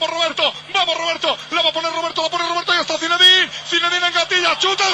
Vamos Roberto, vamos Roberto, la va a poner Roberto, la pone Roberto y está Zinedine, Zinedine en gatilla, chuta.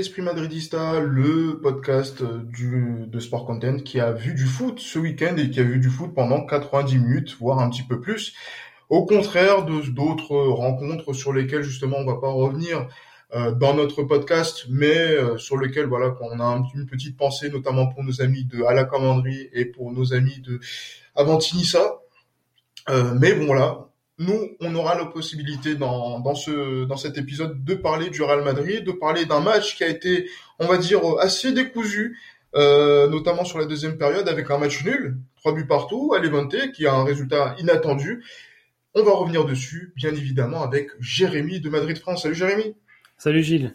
Esprit Madridista, le podcast du, de Sport Content qui a vu du foot ce week-end et qui a vu du foot pendant 90 minutes, voire un petit peu plus. Au contraire de d'autres rencontres sur lesquelles justement on va pas revenir euh, dans notre podcast, mais euh, sur lesquelles voilà on a un- une petite pensée, notamment pour nos amis de à et pour nos amis de Avantinissa. Euh, mais bon voilà, nous, on aura la possibilité dans, dans, ce, dans cet épisode de parler du Real Madrid, de parler d'un match qui a été, on va dire, assez décousu, euh, notamment sur la deuxième période avec un match nul, trois buts partout, à Levante, qui a un résultat inattendu. On va revenir dessus, bien évidemment, avec Jérémy de Madrid France. Salut Jérémy Salut Gilles.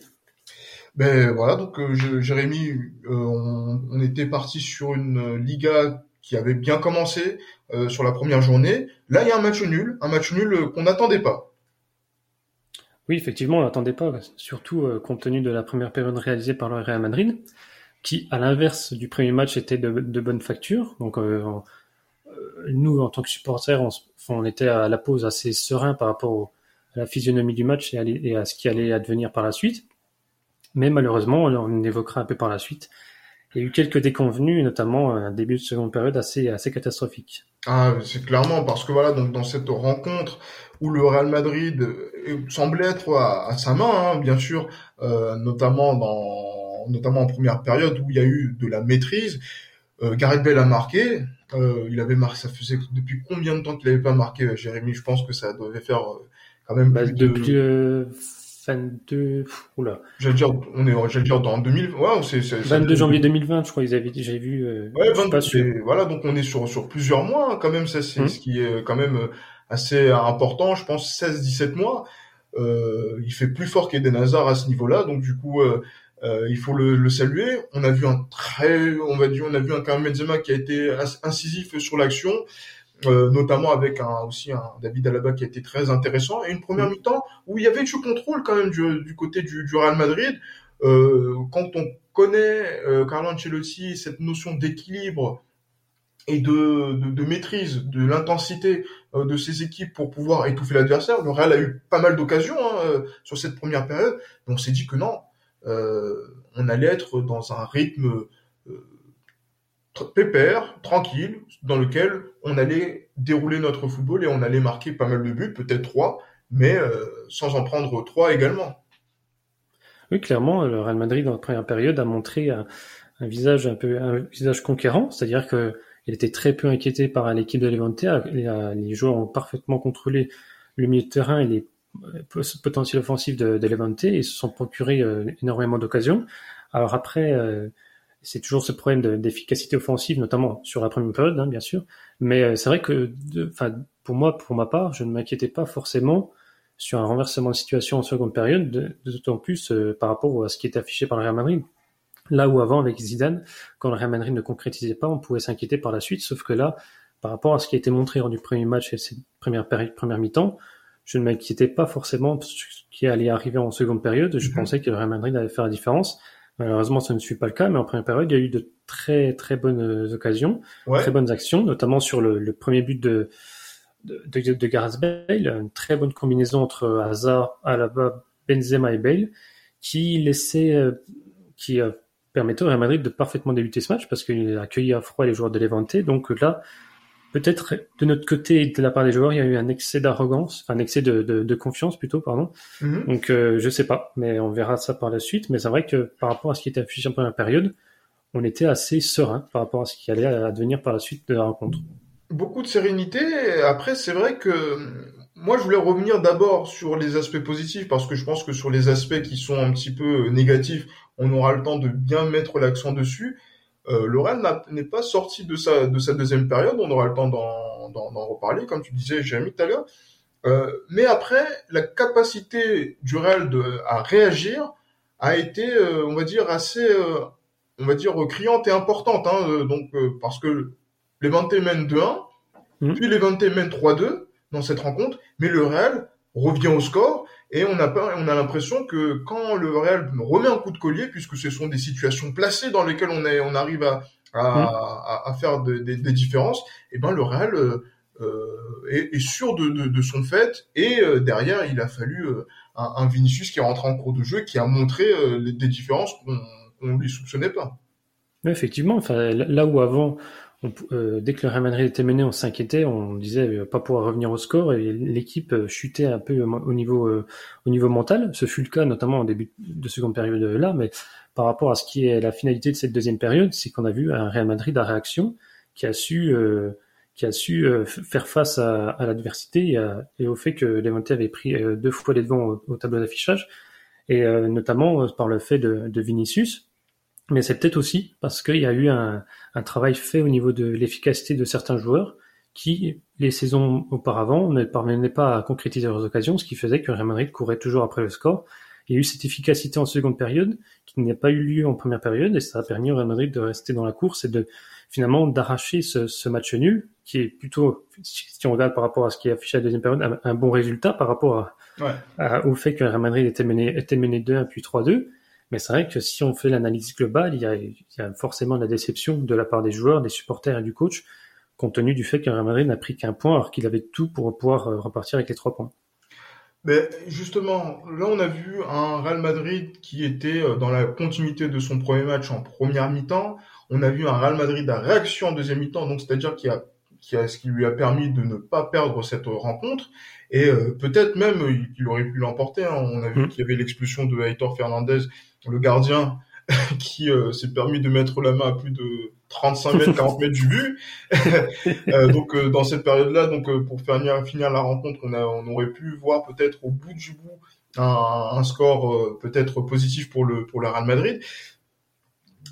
Ben voilà, donc euh, Jérémy, euh, on, on était parti sur une Liga qui avait bien commencé euh, sur la première journée. Là, il y a un match nul, un match nul euh, qu'on n'attendait pas. Oui, effectivement, on l'attendait pas, surtout euh, compte tenu de la première période réalisée par le Real Madrid, qui, à l'inverse du premier match, était de, bonne facture. Donc, on- nous, en tant que supporters, on, on était à la pause assez serein par rapport à la physionomie du match et à, et à ce qui allait advenir par la suite. Mais malheureusement, on évoquera un peu par la suite. Il y a eu quelques déconvenus, notamment un début de seconde période assez, assez catastrophique. Ah, c'est clairement parce que voilà, donc dans cette rencontre où le Real Madrid euh, semblait être à, à sa main, hein, bien sûr, euh, notamment dans, notamment en première période où il y a eu de la maîtrise. Euh, Gareth Bale a marqué. Euh, il avait marqué. Ça faisait depuis combien de temps qu'il n'avait pas marqué, euh, Jérémy? Je pense que ça devait faire euh, quand même Bah, plus de. depuis 22, pff, oula, J'allais dire, on est, j'allais dire dans 2000. Ouais, c'est, c'est, c'est- 22 janvier 2020, je crois, ils avaient, j'ai vu, euh, Ouais, je suis 22, pas sûr. c'est- Voilà, donc on est sur sur plusieurs mois hein, quand même. Ça, c'est Mhm. ce qui est quand même euh, assez important. Je pense 16-17 mois. Euh, il fait plus fort qu'Eden Hazard à ce niveau-là, donc du coup, euh, euh, il faut le, le saluer. On a vu un très, on va dire, on a vu un Karim Benzema qui a été incisif sur l'action, euh, notamment avec un aussi un David Alaba qui a été très intéressant et une première Mhm. mi-temps où il y avait du contrôle quand même du, du côté du, du Real Madrid. Euh, quand on connaît euh, Carlo Ancelotti, cette notion d'équilibre et de, de, de maîtrise de l'intensité euh, de ses équipes pour pouvoir étouffer l'adversaire. Le Real a eu pas mal d'occasions hein, euh, sur cette première période, mais on s'est dit que non, euh, on allait être dans un rythme pépère, tranquille, dans lequel on allait dérouler notre football et on allait marquer pas mal de buts, peut-être trois, mais euh, sans en prendre trois également. Oui, clairement, le Real Madrid, dans la première période, a montré un, visage un peu, un visage conquérant, c'est-à-dire que il était très peu inquiété par l'équipe de Levante. Les, les joueurs ont parfaitement contrôlé le milieu de terrain et les euh, potentiels offensifs de, de Levante et se sont procurés euh, énormément d'occasions. Alors après, c'est toujours ce problème de- d'efficacité offensive, notamment sur la première période, hein, bien sûr. Mais euh, c'est vrai que, de- enfin, pour moi, pour ma part, je ne m'inquiétais pas forcément sur un renversement de situation en seconde période, de- d'autant plus euh, par rapport à ce qui était affiché par le Real Madrid. Là où avant, avec Zidane, quand le Real Madrid ne concrétisait pas, on pouvait s'inquiéter par la suite, sauf que là, par rapport à ce qui a été montré lors du premier match et cette première, première mi-temps, je ne m'inquiétais pas forcément sur ce qui allait arriver en seconde période. Je Mhm. pensais que le Real Madrid allait faire la différence. Malheureusement, ce ne fut pas le cas, mais en première période, il y a eu de très très bonnes euh, occasions, Ouais. très bonnes actions, notamment sur le, le premier but de, de, de, de Gareth Bale, une très bonne combinaison entre Hazard, Alaba, Benzema et Bale, qui laissait, euh, qui euh, permettait au Real Madrid de parfaitement débuter ce match parce qu'il a accueilli à froid les joueurs de Levante. Donc là, peut-être de notre côté et de la part des joueurs, il y a eu un excès d'arrogance, enfin un excès de, de, de confiance plutôt, pardon. Mhm. Donc euh, je sais pas, mais on verra ça par la suite. Mais c'est vrai que par rapport à ce qui était affiché en première période, on était assez serein par rapport à ce qui allait advenir par la suite de la rencontre. beaucoup de sérénité. Après, c'est vrai que moi, je voulais revenir d'abord sur les aspects positifs parce que je pense que sur les aspects qui sont un petit peu négatifs, on aura le temps de bien mettre l'accent dessus. Euh, le Real n'est pas sorti de sa, de sa deuxième période. On aura le temps d'en reparler, comme tu disais, Jérémy, tout à l'heure. Euh, mais après, la capacité du Real de, à réagir a été, euh, on va dire, assez, on va dire, criante et importante. Hein, donc, parce que les mène 2-1, mmh. puis les mène 3-2 dans cette rencontre, mais le Real revient au score et on a pas, on a l'impression que quand le Real remet un coup de collier, puisque ce sont des situations placées dans lesquelles on est, on arrive à, à, à, faire des différences, et eh ben le Real euh, euh, est, est, sûr de, de, de, son fait. Et euh, derrière il a fallu euh, un, un, Vinicius qui est rentré en cours de jeu qui a montré des différences qu'on ne lui soupçonnait pas. effectivement, enfin, là où avant euh, dès que le Real Madrid était mené, on s'inquiétait, on disait euh, pas pouvoir revenir au score et l'équipe euh, chutait un peu au niveau au niveau mental. Ce fut le cas notamment au début de seconde période là, mais par rapport à ce qui est la finalité de cette deuxième période, c'est qu'on a vu un Real Madrid à réaction qui a su qui a su faire face à, l'adversité et, au fait que Levante avait pris deux fois les devants au, tableau d'affichage et notamment par le fait de, de Vinicius mais c'est peut-être aussi parce qu'il y a eu un, un, travail fait au niveau de l'efficacité de certains joueurs qui, les saisons auparavant, ne parvenaient pas à concrétiser leurs occasions, ce qui faisait que Real Madrid courait toujours après le score. Il y a eu cette efficacité en seconde période qui n'a pas eu lieu en première période et ça a permis au Real Madrid de rester dans la course et de finalement d'arracher ce, ce, match nul qui est plutôt, si on regarde par rapport à ce qui est affiché à la deuxième période, un, bon résultat par rapport à, au fait que Real Madrid était mené, était mené 2-1 puis 3-2. Mais c'est vrai que si on fait l'analyse globale, il y, a, il y a forcément la déception de la part des joueurs, des supporters et du coach, compte tenu du fait qu'un Real Madrid n'a pris qu'un point alors qu'il avait tout pour pouvoir euh, repartir avec les trois points. Mais justement, là on a vu un Real Madrid qui était euh, dans la continuité de son premier match en première mi-temps. On a vu un Real Madrid à réaction en deuxième mi-temps, donc c'est-à-dire qu'il a, qui a ce qui lui a permis de ne pas perdre cette rencontre et euh, peut-être même qu'il aurait pu l'emporter. Hein. On a vu mmh. qu'il y avait l'expulsion de Aitor Fernandez le gardien qui euh, s'est permis de mettre la main à plus de 35 mètres, 40 mètres du but. euh, donc euh, dans cette période-là, donc pour finir, la rencontre, on aurait pu voir peut-être au bout du bout un, un score peut-être positif pour le pour le Real Madrid.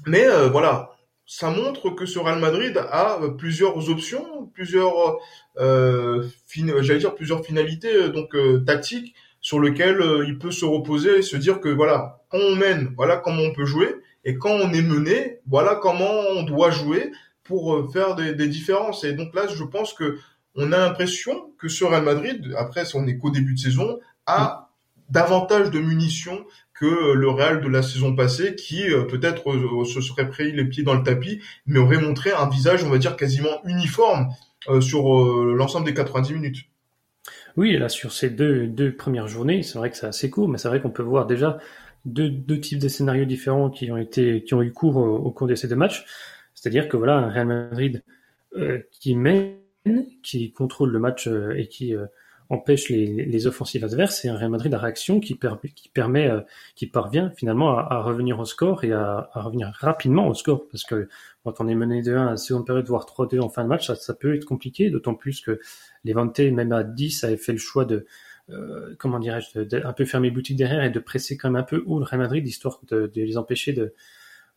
Mais voilà, ça montre que ce Real Madrid a plusieurs options, plusieurs, j'allais dire plusieurs finalités donc tactiques sur lequel euh, il peut se reposer et se dire que voilà, quand on mène, voilà comment on peut jouer, et quand on est mené, voilà comment on doit jouer pour euh, faire des, des différences. Et donc là, je pense que on a l'impression que ce Real Madrid, après, on est qu'au début de saison, a davantage de munitions que le Real de la saison passée, qui euh, peut-être se serait pris les pieds dans le tapis, mais aurait montré un visage, on va dire, quasiment uniforme sur l'ensemble des 90 minutes. Oui, là, sur ces deux, deux premières journées, c'est vrai que c'est assez court, mais c'est vrai qu'on peut voir déjà deux, deux types de scénarios différents qui ont été, qui ont eu cours au, cours de ces deux matchs. C'est-à-dire que voilà, un Real Madrid euh, qui mène, qui contrôle le match euh, et qui euh, empêche les, les, offensives adverses, et un Real Madrid à réaction qui, qui permet, qui parvient finalement à, revenir au score et à, à, revenir rapidement au score, parce que quand on est mené de 1 à la seconde période, voire 3-2 en fin de match, ça, ça peut être compliqué, d'autant plus que Levante, même à 10, avait fait le choix de, euh, comment dirais-je, d'un peu fermer boutique derrière et de presser quand même un peu haut le Real Madrid, histoire de, de les empêcher de,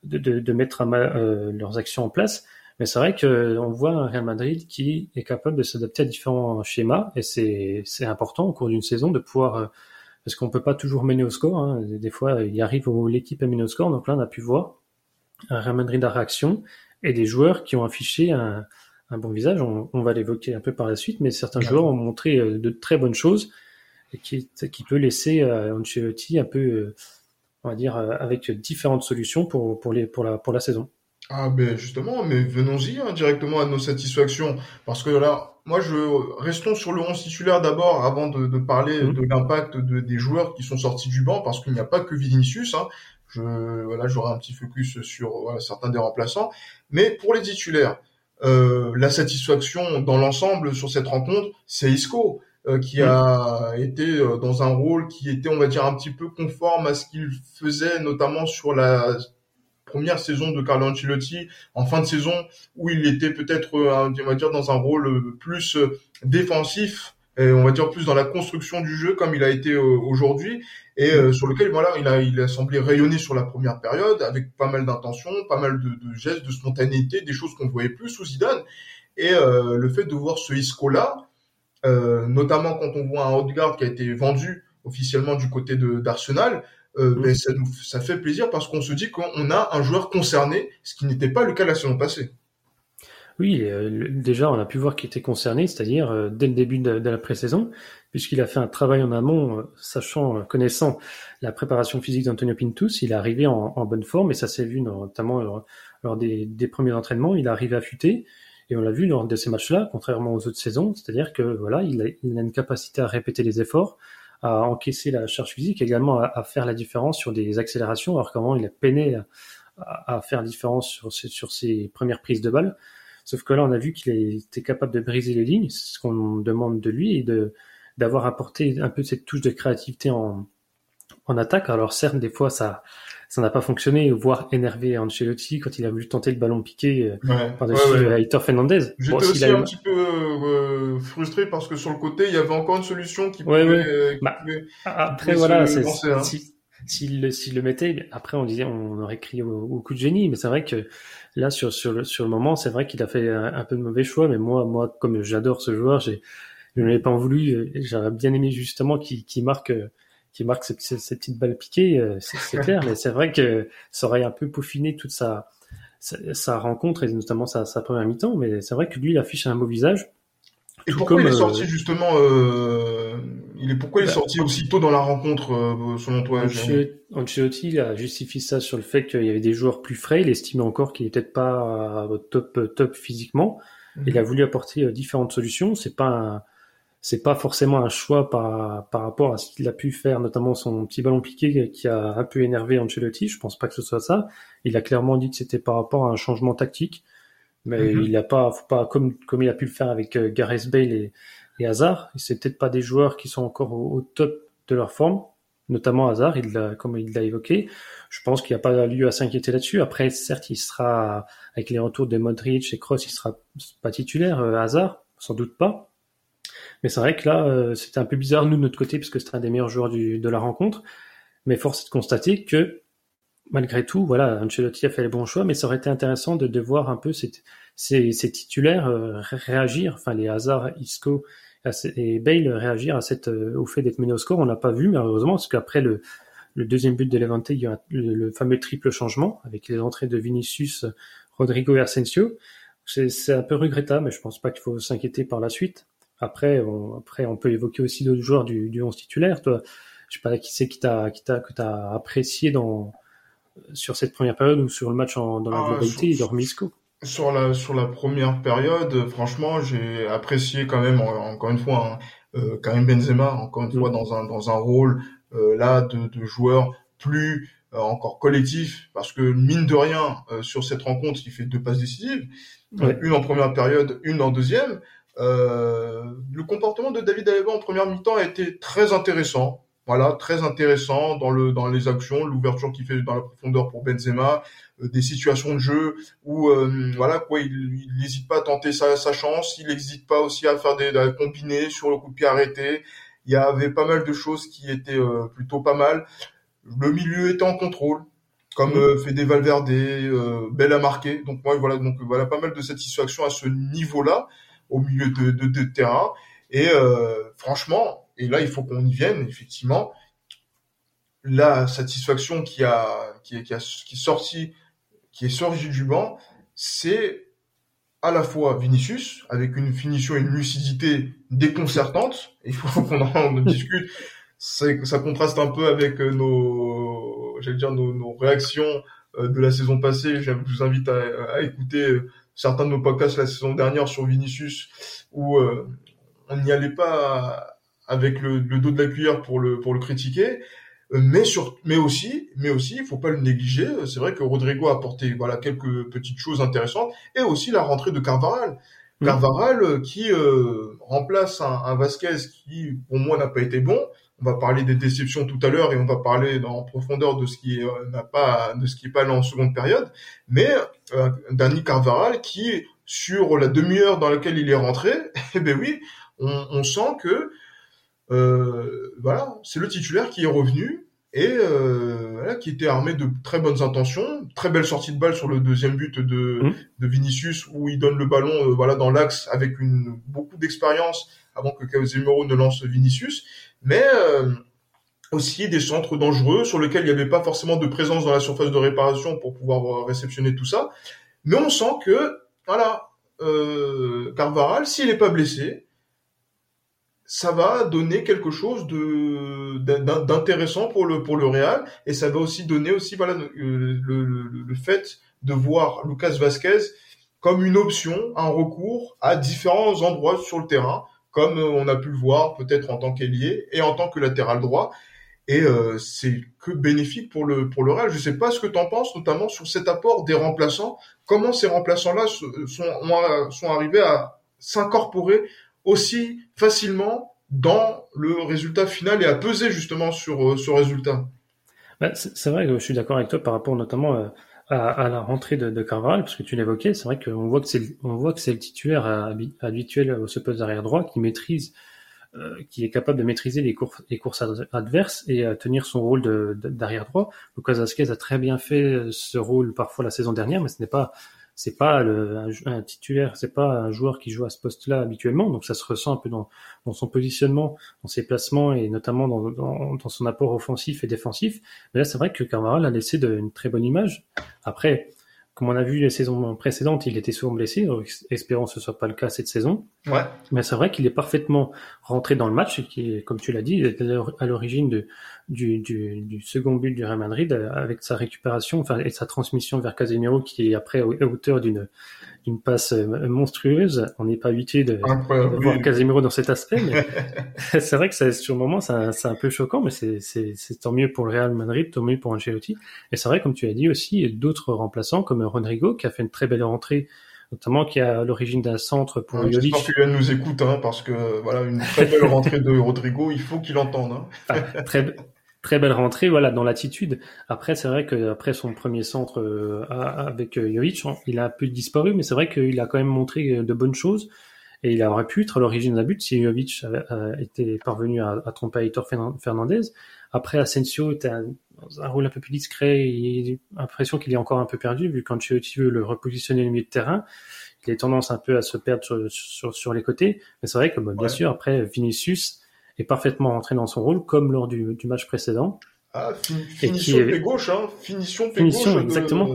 de, de mettre euh, leurs actions en place. Mais c'est vrai qu'on voit un Real Madrid qui est capable de s'adapter à différents schémas et c'est important au cours d'une saison de pouvoir euh, parce qu'on peut pas toujours mener au score. Hein. Des fois, il arrive où l'équipe est menée au score. Donc là, on a pu voir un Real Madrid à réaction et des joueurs qui ont affiché un, un bon visage. On, on va l'évoquer un peu par la suite, mais certains joueurs ont montré euh, de très bonnes choses et qui, qui peut laisser euh, Ancelotti un peu, euh, on va dire, avec différentes solutions pour, pour, les, pour, la, pour la saison. Ah ben justement, mais venons-y hein, directement à nos satisfactions, parce que là, moi je restons sur le 11 titulaire d'abord avant de, de parler mmh. de l'impact de, des joueurs qui sont sortis du banc, parce qu'il n'y a pas que Vinicius. Hein. Je voilà, j'aurai un petit focus sur voilà, certains des remplaçants, mais pour les titulaires, euh, la satisfaction dans l'ensemble sur cette rencontre, c'est Isco euh, qui a été euh, dans un rôle qui était, on va dire, un petit peu conforme à ce qu'il faisait, notamment sur la première saison de Carlo Ancelotti, en fin de saison, où il était peut-être, on va dire, dans un rôle plus défensif et on va dire plus dans la construction du jeu comme il a été aujourd'hui et euh, sur lequel voilà il a il a semblé rayonner sur la première période avec pas mal d'intention, pas mal de, de, gestes, de spontanéité, des choses qu'on ne voyait plus sous Zidane. Et euh, le fait de voir ce Isco là euh, notamment quand on voit un Haute-Garde qui a été vendu officiellement du côté d'Arsenal, euh, ben, ça, nous, ça fait plaisir parce qu'on se dit qu'on a un joueur concerné, ce qui n'était pas le cas la saison passée. Oui, euh, déjà, on a pu voir qu'il était concerné, c'est-à-dire euh, dès le début de, de la pré-saison, puisqu'il a fait un travail en amont, euh, sachant, connaissant la préparation physique d'Antonio Pintus, il est arrivé en, en bonne forme, et ça s'est vu notamment lors, lors des, des premiers entraînements, il est arrivé affûté, et on l'a vu lors de ces matchs-là, contrairement aux autres saisons, c'est-à-dire que voilà, il a, il a une capacité à répéter les efforts, à encaisser la charge physique, également à, faire la différence sur des accélérations, alors qu'avant il a peiné à, faire la différence sur ses, premières prises de balles. Sauf que là, on a vu qu'il était capable de briser les lignes, c'est ce qu'on demande de lui, et d'avoir apporté un peu cette touche de créativité en, en attaque. Alors certes, des fois, ça ça n'a pas fonctionné, voire énervé Ancelotti quand il a voulu tenter le ballon piqué euh, Ouais, par-dessus ouais, ouais. Aitor Fernandez. J'étais Bon, aussi eu- un petit peu euh, frustré parce que sur le côté, il y avait encore une solution qui pouvait, euh, qui Bah, pouvait- Après, voilà, c'est- hein. si- s'il le, s'il le mettait, après on disait, on aurait crié au, au coup de génie, mais c'est vrai que là, sur, sur, le, sur le moment, c'est vrai qu'il a fait un, un peu de mauvais choix, mais moi, moi, comme j'adore ce joueur, j'ai, je ne l'ai pas en voulu, euh, j'aurais bien aimé justement qu'il qu'il marque, qu'il marque ces petites balles piquées, euh, c'est clair, mais c'est vrai que ça aurait un peu peaufiné toute sa, sa, sa rencontre et notamment sa, sa première mi-temps, mais c'est vrai que lui, il affiche un beau visage. Et Tout pourquoi comme, il est euh, sorti justement euh, Il est pourquoi il est Bah, sorti aussitôt dans la rencontre euh, selon toi Ancelotti a justifié ça sur le fait qu'il y avait des joueurs plus frais. Il estimait encore qu'il n'était pas top top physiquement. Il a voulu apporter différentes solutions. C'est pas un- c'est pas forcément un choix par par rapport à ce qu'il a pu faire, notamment son petit ballon piqué qui a un peu énervé Ancelotti. Je pense pas que ce soit ça. Il a clairement dit que c'était par rapport à un changement tactique. Mais Mhm. il a pas, faut pas comme comme il a pu le faire avec euh, Gareth Bale et, et Hazard. C'est peut-être pas des joueurs qui sont encore au, au top de leur forme, notamment Hazard. Il l'a, comme il l'a évoqué. Je pense qu'il n'y a pas lieu à s'inquiéter là-dessus. Après, certes, il sera avec les retours de Modric et Kroos, il sera pas titulaire. euh, Hazard, sans doute pas. Mais c'est vrai que là, euh, c'était un peu bizarre nous de notre côté, puisque c'était un des meilleurs joueurs de la rencontre. Mais force est de constater que malgré tout, voilà, Ancelotti a fait les bons choix, mais ça aurait été intéressant de, voir un peu ces, titulaires euh, ré- réagir, enfin les Hazard, Isco et Bale réagir euh, au fait d'être mené au score. On n'a pas vu, malheureusement, parce qu'après le, le deuxième but de Levante, il y a le, le fameux triple changement avec les entrées de Vinicius, Rodrigo et Asensio. C'est un peu regrettable, mais je pense pas qu'il faut s'inquiéter par la suite. Après, on, après, on peut évoquer aussi d'autres joueurs du, du 11 titulaire. Toi, je sais pas qui c'est qui t'a, qui t'a, que t'as apprécié dans, sur cette première période ou sur le match en, dans la Ah, globalité, sur- hormis Isco. Sur la sur la première période, franchement, j'ai apprécié quand même en- encore une fois hein, euh, Karim Benzema encore une Mm. fois dans un dans un rôle euh, là de, de joueur plus euh, encore collectif parce que mine de rien euh, sur cette rencontre, il fait deux passes décisives, Ouais. une en première période, une en deuxième. Euh, le comportement de David Alaba en première mi-temps a été très intéressant. Voilà, très intéressant dans le dans les actions, l'ouverture qu'il fait dans la profondeur pour Benzema, euh, des situations de jeu où euh, voilà quoi, il n'hésite pas à tenter sa, sa chance, il n'hésite pas aussi à faire des à combiner sur le coup de pied arrêté. Il y avait pas mal de choses qui étaient euh, plutôt pas mal. Le milieu était en contrôle, comme Mhm. euh, Fede Valverde, euh, Belle a marqué. Donc moi voilà donc voilà pas mal de satisfaction à ce niveau-là au milieu de, terrain. Et euh, franchement, et là il faut qu'on y vienne effectivement. La satisfaction qui a qui qui a qui est sortie qui est sorti du banc, c'est à la fois Vinicius avec une finition et une lucidité déconcertante. Il faut qu'on en discute. Ça contraste un peu avec euh, nos, j'allais dire nos, réactions euh, de la saison passée. Je vous invite à, à écouter euh, certains de nos podcasts la saison dernière sur Vinicius où euh, on n'y allait pas avec le, le dos de la cuillère pour le pour le critiquer. Euh, mais sur mais aussi mais aussi il faut pas le négliger c'est vrai que Rodrigo a apporté voilà quelques petites choses intéressantes et aussi la rentrée de Carvaral. Carvaral euh, qui euh, remplace un, un Vasquez qui pour moi n'a pas été bon on va parler des déceptions tout à l'heure et on va parler dans, en profondeur de ce qui euh, n'a pas de ce qui est pas allé en seconde période. Mais euh, Dani Carvaral qui sur la demi-heure dans laquelle il est rentré eh ben oui on, on sent que euh, voilà, c'est le titulaire qui est revenu et euh, voilà, qui était armé de très bonnes intentions, très belle sortie de balle sur le deuxième but de, de Vinicius où il donne le ballon voilà dans l'axe avec une beaucoup d'expérience avant que Casemiro ne lance Vinicius, mais aussi des centres dangereux sur lesquels il n'y avait pas forcément de présence dans la surface de réparation pour pouvoir réceptionner tout ça. Mais on sent que, voilà, euh, Carvaral, s'il n'est pas blessé, ça va donner quelque chose de d'intéressant pour le pour le Real et ça va aussi donner aussi voilà le, le, le fait de voir Lucas Vasquez comme une option, un recours à différents endroits sur le terrain, comme on a pu le voir peut-être en tant qu'ailier et en tant que latéral droit et euh, c'est que bénéfique pour le pour le Real. Je sais pas ce que tu en penses, notamment sur cet apport des remplaçants. Comment ces remplaçants-là sont, sont arrivés à s'incorporer aussi facilement dans le résultat final et à peser justement sur euh, ce résultat? Bah, C'est vrai que je suis d'accord avec toi par rapport notamment euh, à, à la rentrée de, de Carvalho, parce que tu l'évoquais. C'est vrai qu'on voit que c'est on voit que c'est le titulaire habituel au ce poste d'arrière droit qui maîtrise euh, qui est capable de maîtriser les, les courses adverses et à tenir son rôle d'arrière droit. Lucas Vasquez a très bien fait euh, ce rôle parfois la saison dernière, mais ce n'est pas c'est pas le, un, titulaire, c'est pas un joueur qui joue à ce poste-là habituellement, donc ça se ressent un peu dans, dans son positionnement, dans ses placements et notamment dans, dans, dans son apport offensif et défensif. Mais là, c'est vrai que Carvajal a laissé de, une très bonne image. Après, comme on a vu les saisons précédentes, il était souvent blessé, donc espérons que ce soit pas le cas cette saison. Ouais. Mais c'est vrai qu'il est parfaitement rentré dans le match et qui, comme tu l'as dit, est à l'origine de, du, du, du, second but du Real Madrid avec sa récupération, enfin et sa transmission vers Casemiro qui est après à hauteur d'une une passe euh, monstrueuse. On n'est pas habitué de, voir Casemiro dans cet aspect, mais c'est vrai que ça, sur le moment, c'est un, peu choquant, mais c'est tant mieux pour le Real Madrid, tant mieux pour Ancelotti. Et c'est vrai, comme tu as dit aussi, d'autres remplaçants comme Rodrigo, qui a fait une très belle rentrée notamment qui est à l'origine d'un centre pour ouais. J'espère qu'il nous écoute, hein, parce que voilà, une très belle rentrée de Rodrigo, il faut qu'il entende. Hein. Ah, très, très belle rentrée, voilà, dans l'attitude. Après, c'est vrai que après son premier centre euh, avec euh, Jovic, il a un peu disparu, mais c'est vrai qu'il a quand même montré euh, de bonnes choses et il aurait pu être à l'origine d'un but si Jovic avait, été parvenu à, à tromper Aitor Fernandez. Après, Asensio était un, dans un rôle un peu plus discret, il a l'impression qu'il est encore un peu perdu, vu qu'Ancelotti veut le repositionner au milieu de terrain. Il a tendance un peu à se perdre sur, sur, sur les côtés. Mais c'est vrai que, bien sûr, après, Vinicius, est parfaitement rentré dans son rôle, comme lors du, du match précédent. Ah, finition pied gauche, hein. Finition pied gauche. exactement.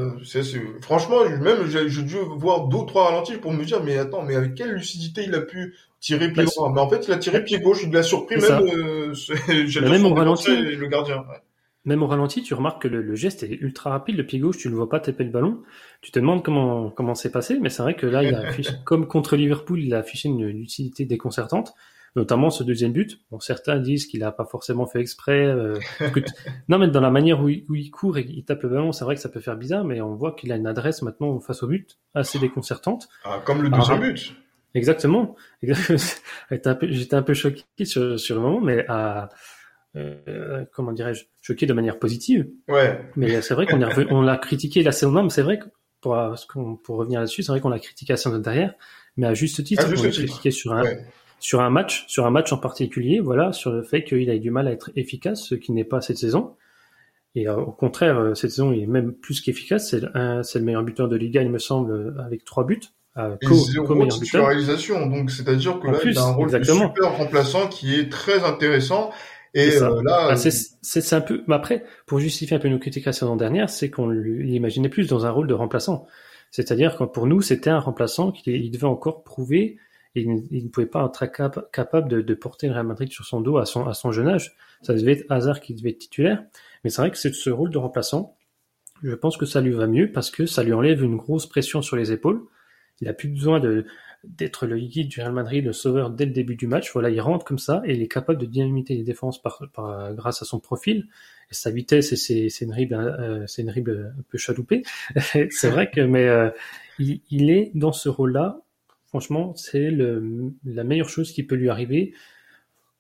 franchement, même j'ai dû voir deux trois ralentis pour me dire, mais attends, mais avec quelle lucidité il a pu tirer pied droit Mais en fait, il a tiré pied gauche. Il l'a surpris même. Euh, même au ralenti, le gardien. Même au ralenti, tu remarques que le, geste est ultra rapide. Le pied gauche, tu ne le vois pas taper le ballon. Tu te demandes comment comment c'est passé, mais c'est vrai que là, il a affiché, comme contre Liverpool, il a affiché une lucidité déconcertante notamment ce deuxième but. Bon, certains disent qu'il a pas forcément fait exprès. Euh, non, mais dans la manière où il, où il, court et il tape le ballon, c'est vrai que ça peut faire bizarre, mais on voit qu'il a une adresse maintenant face au but assez déconcertante. Ah, comme le deuxième but. Exactement. J'étais un peu, choqué sur, sur le moment, mais à, euh, comment dirais-je, choqué de manière positive. Ouais. Mais c'est vrai qu'on on l'a critiqué la saison mais c'est vrai que pour, pour revenir là-dessus, c'est vrai qu'on l'a critiqué à saison derrière, mais à juste titre, on l'a critiqué sur un, sur un match, sur un match en particulier, voilà, sur le fait qu'il a eu du mal à être efficace, ce qui n'est pas cette saison. Et euh, au contraire, euh, cette saison il est même plus qu'efficace. C'est le, meilleur buteur de Liga, il me semble, avec trois buts. Euh, co, zéro titularisation, donc c'est-à-dire que là, il a un rôle super remplaçant qui est très intéressant. Et euh, là, ah, c'est un peu. Mais après, pour justifier un peu nos critiques la saison dernière, c'est qu'on l'imaginait plus dans un rôle de remplaçant. C'est-à-dire que pour nous, c'était un remplaçant qui devait encore prouver il, ne pouvait pas être capable de, porter le Real Madrid sur son dos à son, jeune âge. Ça devait être Hazard qui devait être titulaire. Mais c'est vrai que c'est ce rôle de remplaçant. Je pense que ça lui va mieux parce que ça lui enlève une grosse pression sur les épaules. Il a plus besoin d'être le guide du Real Madrid, le sauveur dès le début du match. Voilà, il rentre comme ça et il est capable de dynamiter les défenses par, par grâce à son profil sa vitesse c'est une ribe euh, c'est une un peu chaloupée. c'est vrai que mais euh, il, est dans ce rôle-là Franchement, c'est la meilleure chose qui peut lui arriver.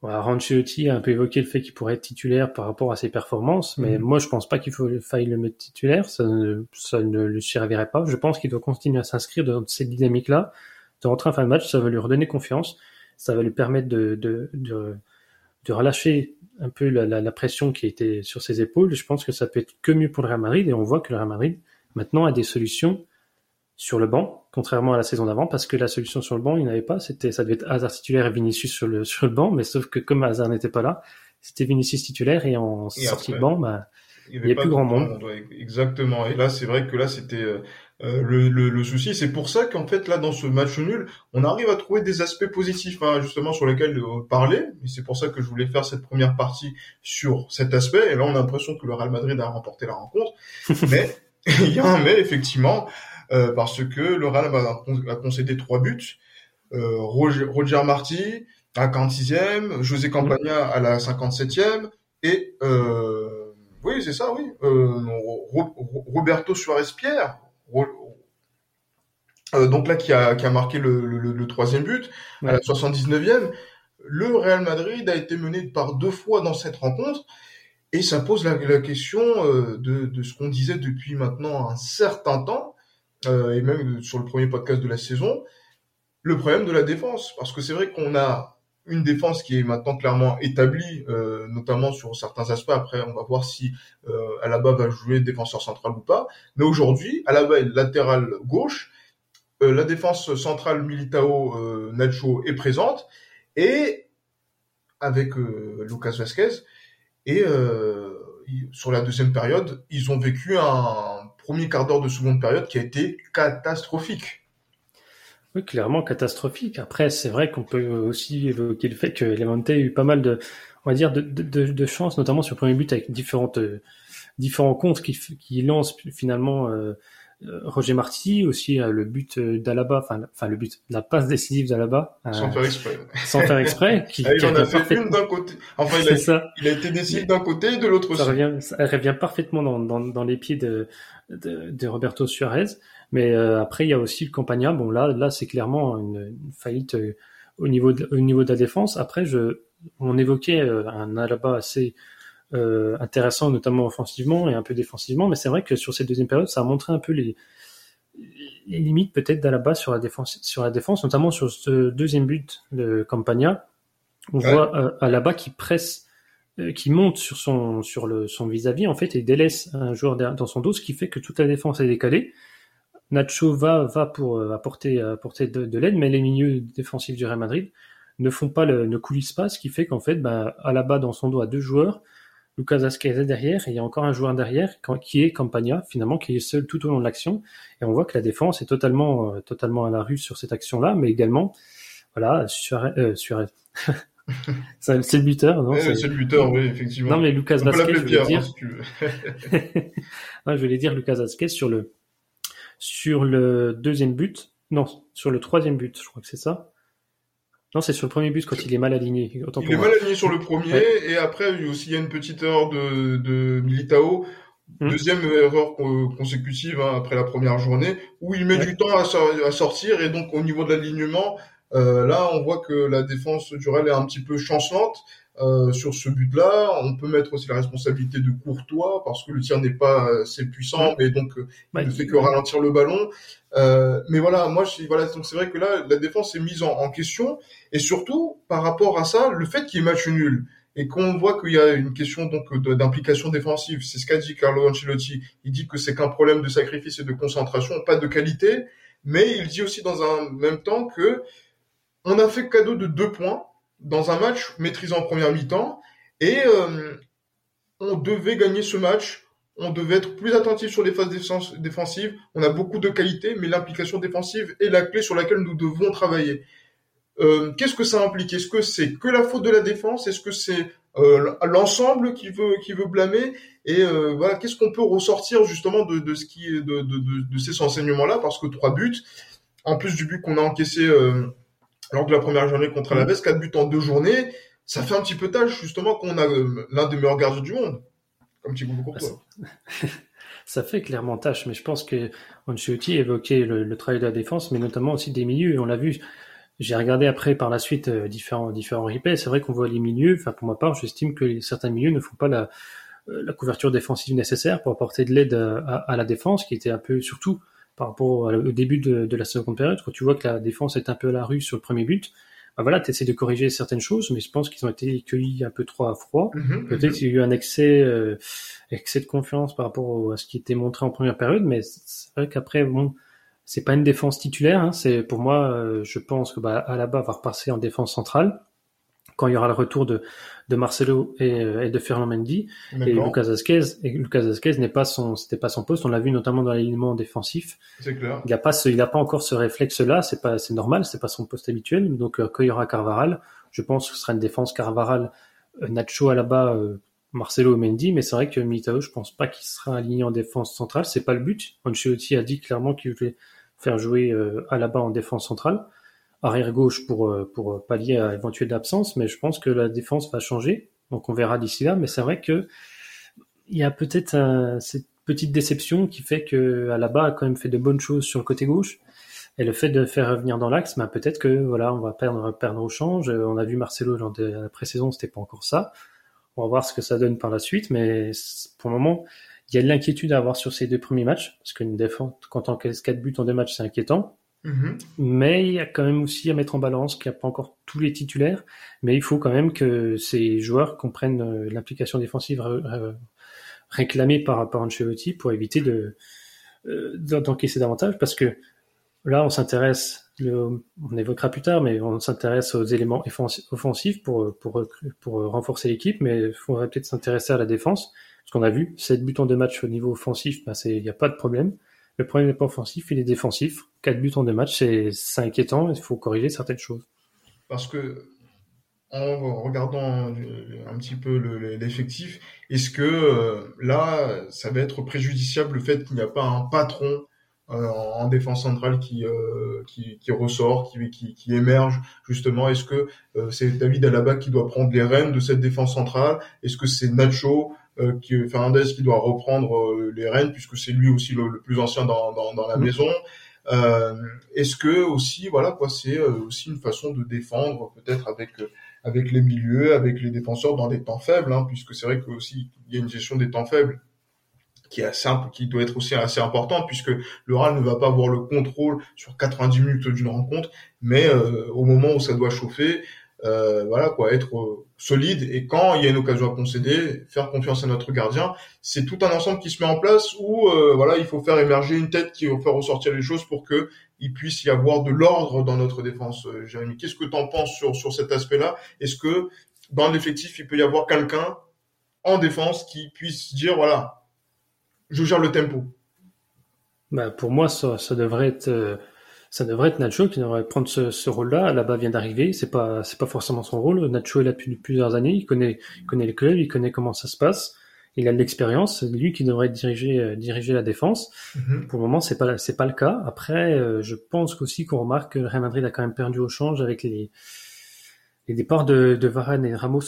Voilà, Ranchetti a un peu évoqué le fait qu'il pourrait être titulaire par rapport à ses performances, mais mhm. moi je pense pas qu'il faille le mettre titulaire, ça ne, ça ne le servirait pas. Je pense qu'il doit continuer à s'inscrire dans cette dynamique-là, de rentrer en fin de match, ça va lui redonner confiance, ça va lui permettre de, de, de, de relâcher un peu la, la, la, pression qui était sur ses épaules. Je pense que ça peut être que mieux pour le Real Madrid et on voit que le Real Madrid maintenant a des solutions sur le banc, contrairement à la saison d'avant, parce que la solution sur le banc, il n'avait pas. C'était, ça devait être Hazard titulaire et Vinicius sur le, sur le banc, mais sauf que comme Hazard n'était pas là, c'était Vinicius titulaire et en sortie de banc, bah, il n'y a plus grand monde. exactement. Et là, c'est vrai que là, c'était euh, euh, le, le, le, souci. C'est pour ça qu'en fait, là, dans ce match nul, on arrive à trouver des aspects positifs, hein, justement, sur lesquels euh, parler. Et c'est pour ça que je voulais faire cette première partie sur cet aspect. Et là, on a l'impression que le Real Madrid a remporté la rencontre. mais il y a un mais, effectivement, euh, parce que le Real a, concédé trois buts. Roger, Roger Marti à 46e, José Campagna à la 57e et euh, oui c'est ça oui. Euh, Roberto Suarez-Pierre euh, donc là qui a, qui a marqué le, le, le troisième but à la 79e le Real Madrid a été mené par deux fois dans cette rencontre et ça pose la, la question euh, de, de ce qu'on disait depuis maintenant un certain temps euh, et même sur le premier podcast de la saison le problème de la défense parce que c'est vrai qu'on a une défense qui est maintenant clairement établie, euh, notamment sur certains aspects. Après, on va voir si euh, Alaba va jouer défenseur central ou pas. Mais aujourd'hui, Alaba est latéral gauche. La défense centrale Militao Nacho est présente et avec Lucas Vasquez. Et sur la deuxième période, ils ont vécu un premier quart d'heure de seconde période qui a été catastrophique. Oui, clairement catastrophique. Après, c'est vrai qu'on peut aussi évoquer le fait que Levante a eu pas mal de, on va dire, de, de, de chance, notamment sur le premier but avec différentes, euh, différents comptes qui, lancent finalement euh, Roger Marty, aussi le but d'Alaba, enfin, le but, la passe décisive d'Alaba. sans faire exprès. Sans faire exprès. Qui, ah, il en a fait une d'un côté. Enfin, il a, ça. il a été décisif d'un côté et de l'autre aussi. Revient, ça revient parfaitement dans, dans, dans les pieds de, de, de Roberto Suarez. Mais euh, après, il y a aussi le Campagna. Bon, là, là, c'est clairement une, faillite euh, au niveau de, au niveau de la défense. Après, je, on évoquait euh, un Alaba assez intéressant, notamment offensivement et un peu défensivement. Mais c'est vrai que sur cette deuxième période, ça a montré un peu les, les limites peut-être d'Alaba sur la défense, sur la défense, notamment sur ce deuxième but de Campagna. On voit euh, Alaba qui presse, qui monte sur son sur le son vis-à-vis en fait et délaisse un joueur dans son dos, ce qui fait que toute la défense est décalée. Nacho va, va pour euh, apporter, apporter de, l'aide, mais les milieux défensifs du Real Madrid ne font pas le, ne coulissent pas, ce qui fait qu'en fait, bah, Alaba dans son dos a deux joueurs, Lucas Asquez est derrière, et il y a encore un joueur derrière qui est Campagna, finalement, qui est seul tout au long de l'action. Et on voit que la défense est totalement, euh, totalement à la rue sur cette action-là, mais également, voilà, sur, euh, c'est le buteur, non? C'est le buteur, oui, effectivement. Non, mais Lucas Vasquez, je voulais dire. non, je voulais dire Lucas Vasquez sur le sur le deuxième but, non, sur le troisième but, je crois que c'est ça. Non, c'est sur le premier but quand il est mal aligné. il est mal aligné sur le premier, et après, il y a aussi il y a une petite erreur de, de Militao. Hmm. Deuxième erreur consécutive hein, après la première journée, où il met du temps à, à, sortir, et donc au niveau de l'alignement, euh, là, on voit que la défense du Real est un petit peu chancelante. Euh, sur ce but-là. On peut mettre aussi la responsabilité de Courtois parce que le tir n'est pas assez puissant, mais donc euh, il ne fait que ralentir le ballon. Euh, mais voilà, moi, je, voilà, donc c'est vrai que là, la défense est mise en, question et surtout par rapport à ça, le fait qu'il y ait match nul et qu'on voit qu'il y a une question donc d'implication défensive. C'est ce qu'a dit Carlo Ancelotti. Il dit que c'est qu'un problème de sacrifice et de concentration, pas de qualité. Mais il dit aussi dans un même temps que on a fait cadeau de deux points dans un match maîtrisé en première mi-temps et euh, on devait gagner ce match. On devait être plus attentif sur les phases défensives. On a beaucoup de qualité, mais l'implication défensive est la clé sur laquelle nous devons travailler. Euh, Qu'est-ce que ça implique? Est-ce que c'est que la faute de la défense? Est-ce que c'est euh, l'ensemble qui veut qui veut blâmer? Et voilà, qu'est-ce qu'on peut ressortir justement de, de ces enseignements-là? Parce que trois buts, en plus du but qu'on a encaissé euh, lors de la première journée contre la Alaves, 4 buts en deux journées, ça fait un petit peu tâche justement qu'on a euh, l'un des meilleurs gardiens du monde, comme Thibaut Courtois. ça fait clairement tâche, mais je pense que Ancelotti évoquait le, le, travail de la défense, mais notamment aussi des milieux. On l'a vu. J'ai regardé après par la suite euh, différents différents replays. C'est vrai qu'on voit les milieux. Enfin, pour ma part, j'estime que certains milieux ne font pas la, euh, la couverture défensive nécessaire pour apporter de l'aide à, à, la défense, qui était un peu surtout par rapport au début de, la seconde période, quand tu vois que la défense est un peu à la rue sur le premier but, bah voilà, tu essaies de corriger certaines choses, mais je pense qu'ils ont été cueillis un peu trop à froid. Mhm, Peut-être mhm. qu'il y a eu un excès, euh, excès de confiance par rapport à ce qui était montré en première période, mais c'est vrai qu'après, bon, c'est pas une défense titulaire. Hein. C'est pour moi, euh, je pense que bah, Alaba va repasser en défense centrale quand il y aura le retour de, de Marcelo et, euh, et de Ferland Mendy et Lucas Vazquez. Et Lucas Vazquez n'est pas son, c'était pas son poste. On l'a vu notamment dans l'alignement défensif. Clair. Il a pas ce, il a pas encore ce réflexe-là. C'est pas, c'est normal. C'est pas son poste habituel. Donc euh, quand il y aura Carvaral, je pense que ce sera une défense Carvaral, Nacho Alaba. Marcelo Mendy, mais c'est vrai que Militao, je pense pas qu'il sera aligné en défense centrale, c'est pas le but. Ancelotti a dit clairement qu'il voulait faire jouer euh, Alaba en défense centrale, arrière gauche pour euh, pour pallier à éventuelle absence, mais je pense que la défense va changer, donc on verra d'ici là. Mais c'est vrai que il y a peut-être cette petite déception qui fait que Alaba a quand même fait de bonnes choses sur le côté gauche. Et le fait de faire revenir dans l'axe, bah, peut-être que voilà, on va perdre, perdre au change. On a vu Marcelo lors de la pré-saison, c'était pas encore ça. On va voir ce que ça donne par la suite, mais pour le moment, il y a de l'inquiétude à avoir sur ces deux premiers matchs, parce qu'une défense, quand on encaisse 4 buts en deux matchs, c'est inquiétant. Mhm. Mais il y a quand même aussi à mettre en balance qu'il n'y a pas encore tous les titulaires, mais il faut quand même que ces joueurs comprennent euh, l'implication défensive réclamée par, par pour éviter de euh, d'encaisser davantage, parce que là, on s'intéresse on évoquera plus tard, mais on s'intéresse aux éléments offensifs pour, renforcer l'équipe, mais il faudrait peut-être s'intéresser à la défense. Parce qu'on a vu, 7 buts en deux matchs au niveau offensif, ben il n'y a pas de problème. Le problème n'est pas offensif, il est défensif. 4 buts en deux matchs, c'est inquiétant, il faut corriger certaines choses. Parce que, en regardant un petit peu l'effectif, est-ce que euh, là, ça va être préjudiciable le fait qu'il n'y a pas un patron euh, en défense centrale qui, euh, qui, qui, ressort, qui, qui, qui émerge justement? Est-ce que c'est David Alaba qui doit prendre les rênes de cette défense centrale? Est-ce que c'est Nacho qui, Fernandez qui doit reprendre les rênes puisque c'est lui aussi le, plus ancien dans, dans, dans la mm. maison Est-ce que aussi voilà quoi c'est aussi une façon de défendre peut-être avec avec les milieux, avec les défenseurs dans des temps faibles, hein, puisque c'est vrai que aussi il y a une gestion des temps faibles qui est simple, qui doit être aussi assez important puisque le RAL ne va pas avoir le contrôle sur 90 minutes d'une rencontre, mais euh, au moment où ça doit chauffer, euh, voilà quoi, être euh, solide et quand il y a une occasion à concéder, faire confiance à notre gardien, c'est tout un ensemble qui se met en place où voilà, il faut faire émerger une tête qui va faire ressortir les choses pour que il puisse y avoir de l'ordre dans notre défense. Jérémy, qu'est-ce que tu en penses sur sur cet aspect-là? Est-ce que dans l'effectif, il peut y avoir quelqu'un en défense qui puisse dire voilà, je gère le tempo? Bah, pour moi, ça, ça devrait être, euh, ça devrait être Nacho qui devrait prendre ce, ce rôle-là. Là-bas vient d'arriver, c'est pas, c'est pas forcément son rôle. Nacho est là depuis plusieurs années, il connaît, il connaît le club, il connaît comment ça se passe. Il a de l'expérience, c'est lui qui devrait diriger, euh, diriger la défense. Mm-hmm. Pour le moment, c'est pas, c'est pas le cas. Après, euh, je pense aussi qu'on remarque que Real Madrid a quand même perdu au change avec les, les départs de, de Varane et Ramos,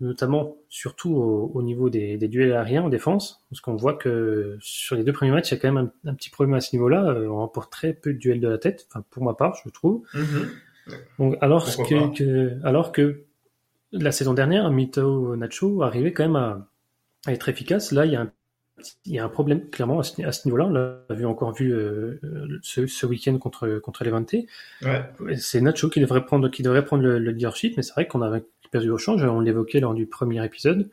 notamment surtout au, niveau des, duels aériens en défense, parce qu'on voit que sur les deux premiers matchs, il y a quand même un, petit problème à ce niveau-là. Euh, on remporte très peu de duels de la tête, enfin pour ma part, je trouve. Mm-hmm. Donc alors que, alors que la saison dernière, Mito Nacho arrivait quand même à, à être efficace. Là, il y a un il y a un problème clairement à ce, niveau-là. On l'a vu encore vu euh, ce, ce week-end contre contre Levante. Ouais. C'est Nacho qui devrait prendre qui devrait prendre le, leadership, mais c'est vrai qu'on avait perdu au change. On l'évoquait lors du premier épisode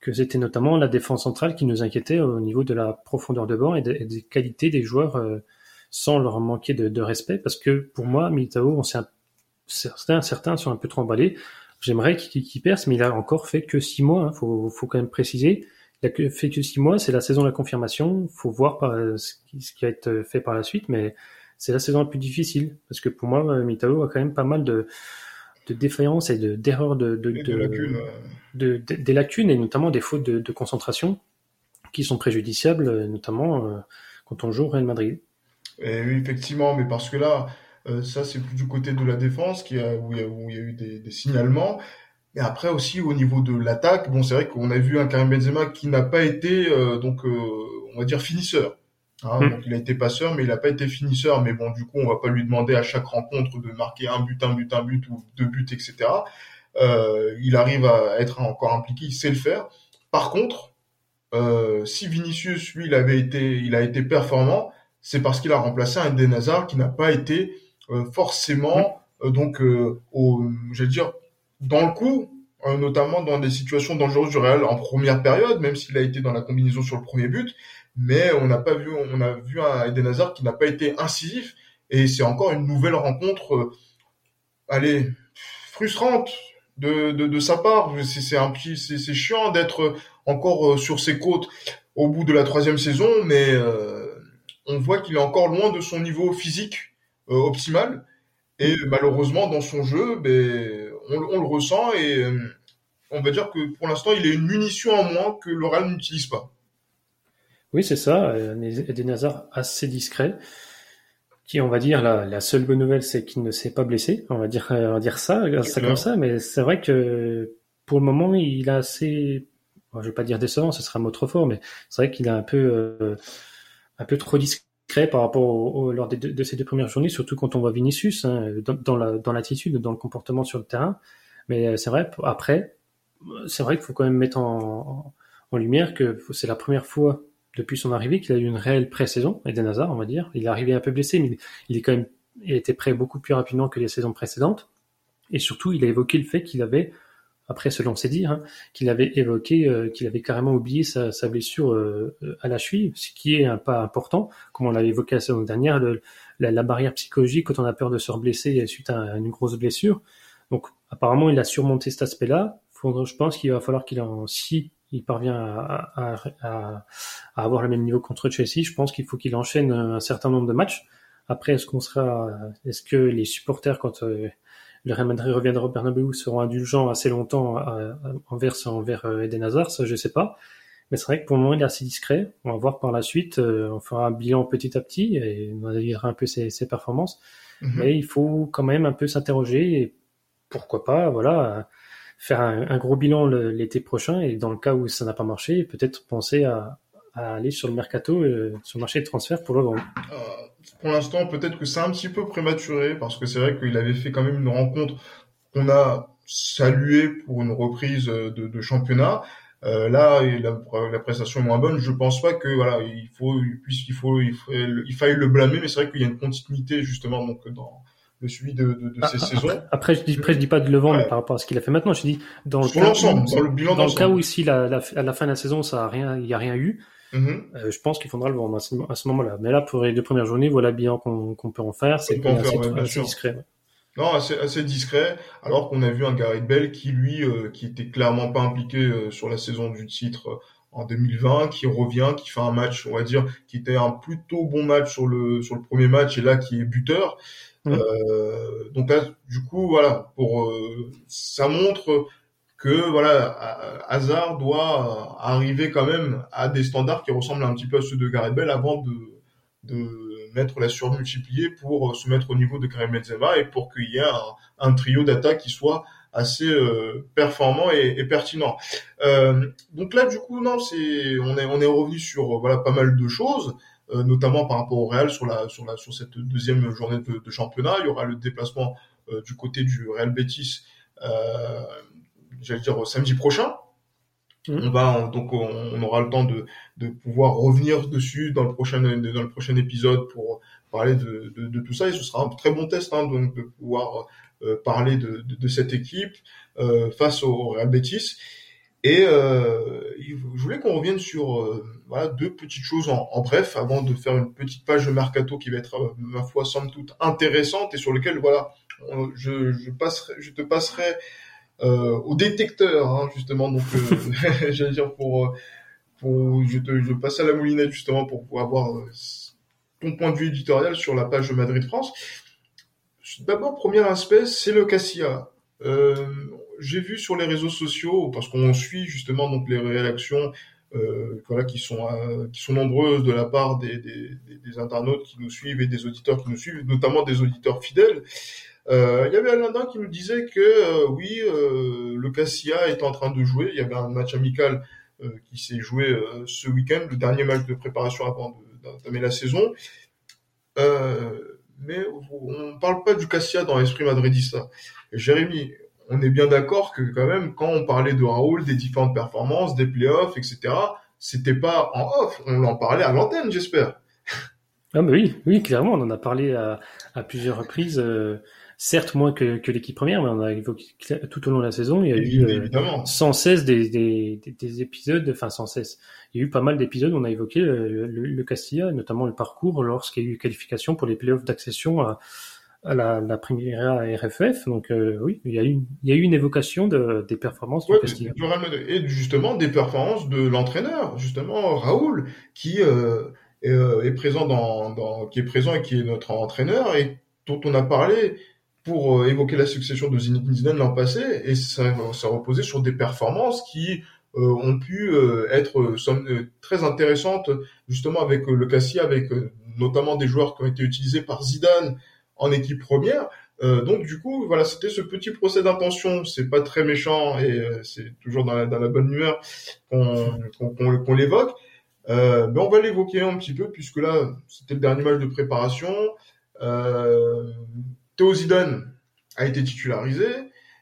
que c'était notamment la défense centrale qui nous inquiétait au niveau de la profondeur de banc et, des qualités des joueurs euh, sans leur manquer de, de, respect. Parce que pour moi, Militao, on s'est certains certains sont un peu trop emballés. J'aimerais qu'il perce, mais il a encore fait que six mois. Hein. Faut faut quand même préciser il a fait que six mois, c'est la saison de la confirmation. Faut voir ce, qui, ce qui va être fait par la suite, mais c'est la saison la plus difficile parce que pour moi, Mitao a quand même pas mal de, de défaillances et de d'erreurs de, de, de, lacunes. de, des lacunes et notamment des fautes de, concentration qui sont préjudiciables, notamment euh, quand on joue au Real Madrid. Et oui, effectivement, mais parce que là, euh, ça c'est plus du côté de la défense qui a, où, il y a, où il y a eu des, des signalements. Et après aussi au niveau de l'attaque, bon c'est vrai qu'on a vu un Karim Benzema qui n'a pas été euh, donc euh, on va dire finisseur. Hein, hmm. Donc il a été passeur, mais il n'a pas été finisseur. Mais bon, du coup, on va pas lui demander à chaque rencontre de marquer un but, un but, un but ou deux buts, etc. Euh, il arrive à être encore impliqué, il sait le faire. Par contre, euh, si Vinicius, lui, il avait été, il a été performant, c'est parce qu'il a remplacé un Eden Hazard qui n'a pas été forcément hmm. donc au, j'allais dire dans le coup, notamment dans des situations dangereuses du Real en première période, même s'il a été dans la combinaison sur le premier but. Mais on n'a pas vu, on a vu un Eden Hazard qui n'a pas été incisif. Et c'est encore une nouvelle rencontre, allez, frustrante de, de, de sa part. C'est un petit, c'est chiant d'être encore sur ses côtes au bout de la troisième saison, mais on voit qu'il est encore loin de son niveau physique optimal. Et malheureusement, dans son jeu, ben, on, le ressent et euh, on va dire que pour l'instant, il est une munition en moins que le n'utilise pas. Oui, c'est ça. Des Hazard assez discret. Qui, on va dire, la, la seule bonne nouvelle, c'est qu'il ne s'est pas blessé. On va dire, on va dire ça, ça comme ça. Mais c'est vrai que pour le moment, il a assez, je vais pas dire décevant, ce sera un mot trop fort, mais c'est vrai qu'il a un peu, euh, un peu trop discret par rapport au, lors de ces deux premières journées, surtout quand on voit Vinicius hein, dans, dans l'attitude, dans le comportement sur le terrain. Mais euh, c'est vrai, après, c'est vrai qu'il faut quand même mettre en, en, lumière que c'est la première fois depuis son arrivée qu'il a eu une réelle pré-saison, Eden Hazard, on va dire. Il est arrivé un peu blessé, mais il est quand même, il était prêt beaucoup plus rapidement que les saisons précédentes. Et surtout, il a évoqué le fait qu'il avait après selon ses dires, hein, qu'il avait évoqué euh, qu'il avait carrément oublié sa, sa blessure euh, à la cheville, ce qui est un pas important, comme on l'avait évoqué la saison dernière, le, la, barrière psychologique quand on a peur de se reblesser suite à une grosse blessure. Donc apparemment il a surmonté cet aspect-là. Je pense qu'il va falloir qu'il en si il parvient à, à, à, à, avoir le même niveau contre Chelsea, je pense qu'il faut qu'il enchaîne un certain nombre de matchs. Après, est-ce qu'on sera, est-ce que les supporters, quand euh, le Real Madrid reviendra au Bernabeu seront indulgents assez longtemps euh, envers, envers euh, Eden Hazard, ça je sais pas. Mais c'est vrai que pour le moment il est assez discret. On va voir par la suite. Euh, on fera un bilan petit à petit et on analysera un peu ses, ses performances. Mhm. Mais il faut quand même un peu s'interroger et pourquoi pas, voilà, faire un, gros bilan l'été prochain et dans le cas où ça n'a pas marché, peut-être penser à, à, aller sur le mercato, sur le marché de transfert pour le vendre pour l'instant, peut-être que c'est un petit peu prématuré parce que c'est vrai qu'il avait fait quand même une rencontre qu'on a saluée pour une reprise de, de championnat. Euh, là, la, la, prestation est moins bonne. Je pense pas que voilà, il faut, puisqu'il faut, il, faut, il faille le blâmer, mais c'est vrai qu'il y a une continuité justement donc dans le suivi de, de, de ces saisons. Après, je dis, après, je dis pas de le vendre par rapport à ce qu'il a fait maintenant. Je dis dans le cas, dans le bilan dans le cas où ici, la, la, à la fin de la saison, ça a rien, il y a rien eu. Mhm. Euh, je pense qu'il faudra le vendre à ce, moment-là. Mais là, pour les deux premières journées, voilà bien qu'on peut en faire. C'est assez, discret. Non, assez, assez discret. Alors qu'on a vu un Gareth Bell qui, lui, euh, qui était clairement pas impliqué euh, sur la saison du titre en 2020, qui revient, qui fait un match, on va dire, qui était un plutôt bon match sur le sur le premier match et là qui est buteur. Mhm. donc là, du coup, voilà, pour ça montre que voilà, Hazard doit arriver quand même à des standards qui ressemblent un petit peu à ceux de Gareth Bell avant de, de mettre la surmultipliée pour se mettre au niveau de Karim Benzema et pour qu'il y ait un, trio d'attaque qui soit assez euh, performant et, pertinent. Euh, donc là, du coup, non, c'est on est on est revenu sur voilà pas mal de choses. Euh, notamment par rapport au Real sur la sur la sur cette deuxième journée de, de championnat, il y aura le déplacement euh, du côté du Real Betis euh, j'allais dire samedi prochain. Mmh. On va donc on, aura le temps de, de pouvoir revenir dessus dans le prochain dans le prochain épisode pour parler de, de, de tout ça et ce sera un très bon test hein, donc de pouvoir euh, parler de, de, cette équipe euh, face au Real Betis et euh, je voulais qu'on revienne sur euh, voilà deux petites choses en, en, bref avant de faire une petite page de mercato qui va être euh, ma foi somme toute intéressante et sur lequel voilà je, je passerai je te passerai au détecteur, hein, justement. Donc, euh, j'allais dire pour, euh, pour, je te, je passe à la moulinette justement pour pouvoir avoir ton point de vue éditorial sur la page de Madrid France. D'abord, premier aspect, c'est le Cassia. Euh, j'ai vu sur les réseaux sociaux, parce qu'on suit justement donc les réactions euh, voilà, qui sont euh, qui sont nombreuses de la part des, des, des, internautes qui nous suivent et des auditeurs qui nous suivent, notamment des auditeurs fidèles. Euh, il y avait Alain qui nous disait que euh, oui, euh, le Cassia est en train de jouer. Il y avait un match amical qui s'est joué ce week-end, le dernier match de préparation avant d'entamer la saison. mais on ne parle pas du Cassia dans l'esprit madridista. Jérémy, on est bien d'accord que quand même, quand on parlait de Raoul, des différentes performances, des playoffs, etc., c'était pas en off, on en parlait à l'antenne, j'espère. Ah oui, oui, clairement, on en a parlé à, à plusieurs reprises. Euh, certes moins que, que l'équipe première, mais on a évoqué tout au long de la saison, il y a eu euh, sans cesse des, des, des, épisodes, enfin sans cesse, il y a eu pas mal d'épisodes où on a évoqué le, le, Castilla, notamment le parcours lorsqu'il y a eu qualification pour les playoffs d'accession à, à la, la première RFF. Donc euh, oui, il y a eu il y a eu une évocation de, des performances du Castilla. Et justement des performances de l'entraîneur, justement Raoul, qui euh, est, euh, est, présent dans, dans, qui est présent et qui est notre entraîneur et dont on a parlé pour euh, évoquer la succession de Zidane l'an passé, et ça, reposait sur des performances qui euh, ont pu euh, être très intéressantes, justement avec le Cassia, avec notamment des joueurs qui ont été utilisés par Zidane en équipe première. donc du coup, voilà, c'était ce petit procès d'intention. C'est pas très méchant et c'est toujours dans la, bonne humeur qu'on l'évoque. Ben on va l'évoquer un petit peu puisque là, c'était le dernier match de préparation. Théo Zidane a été titularisé.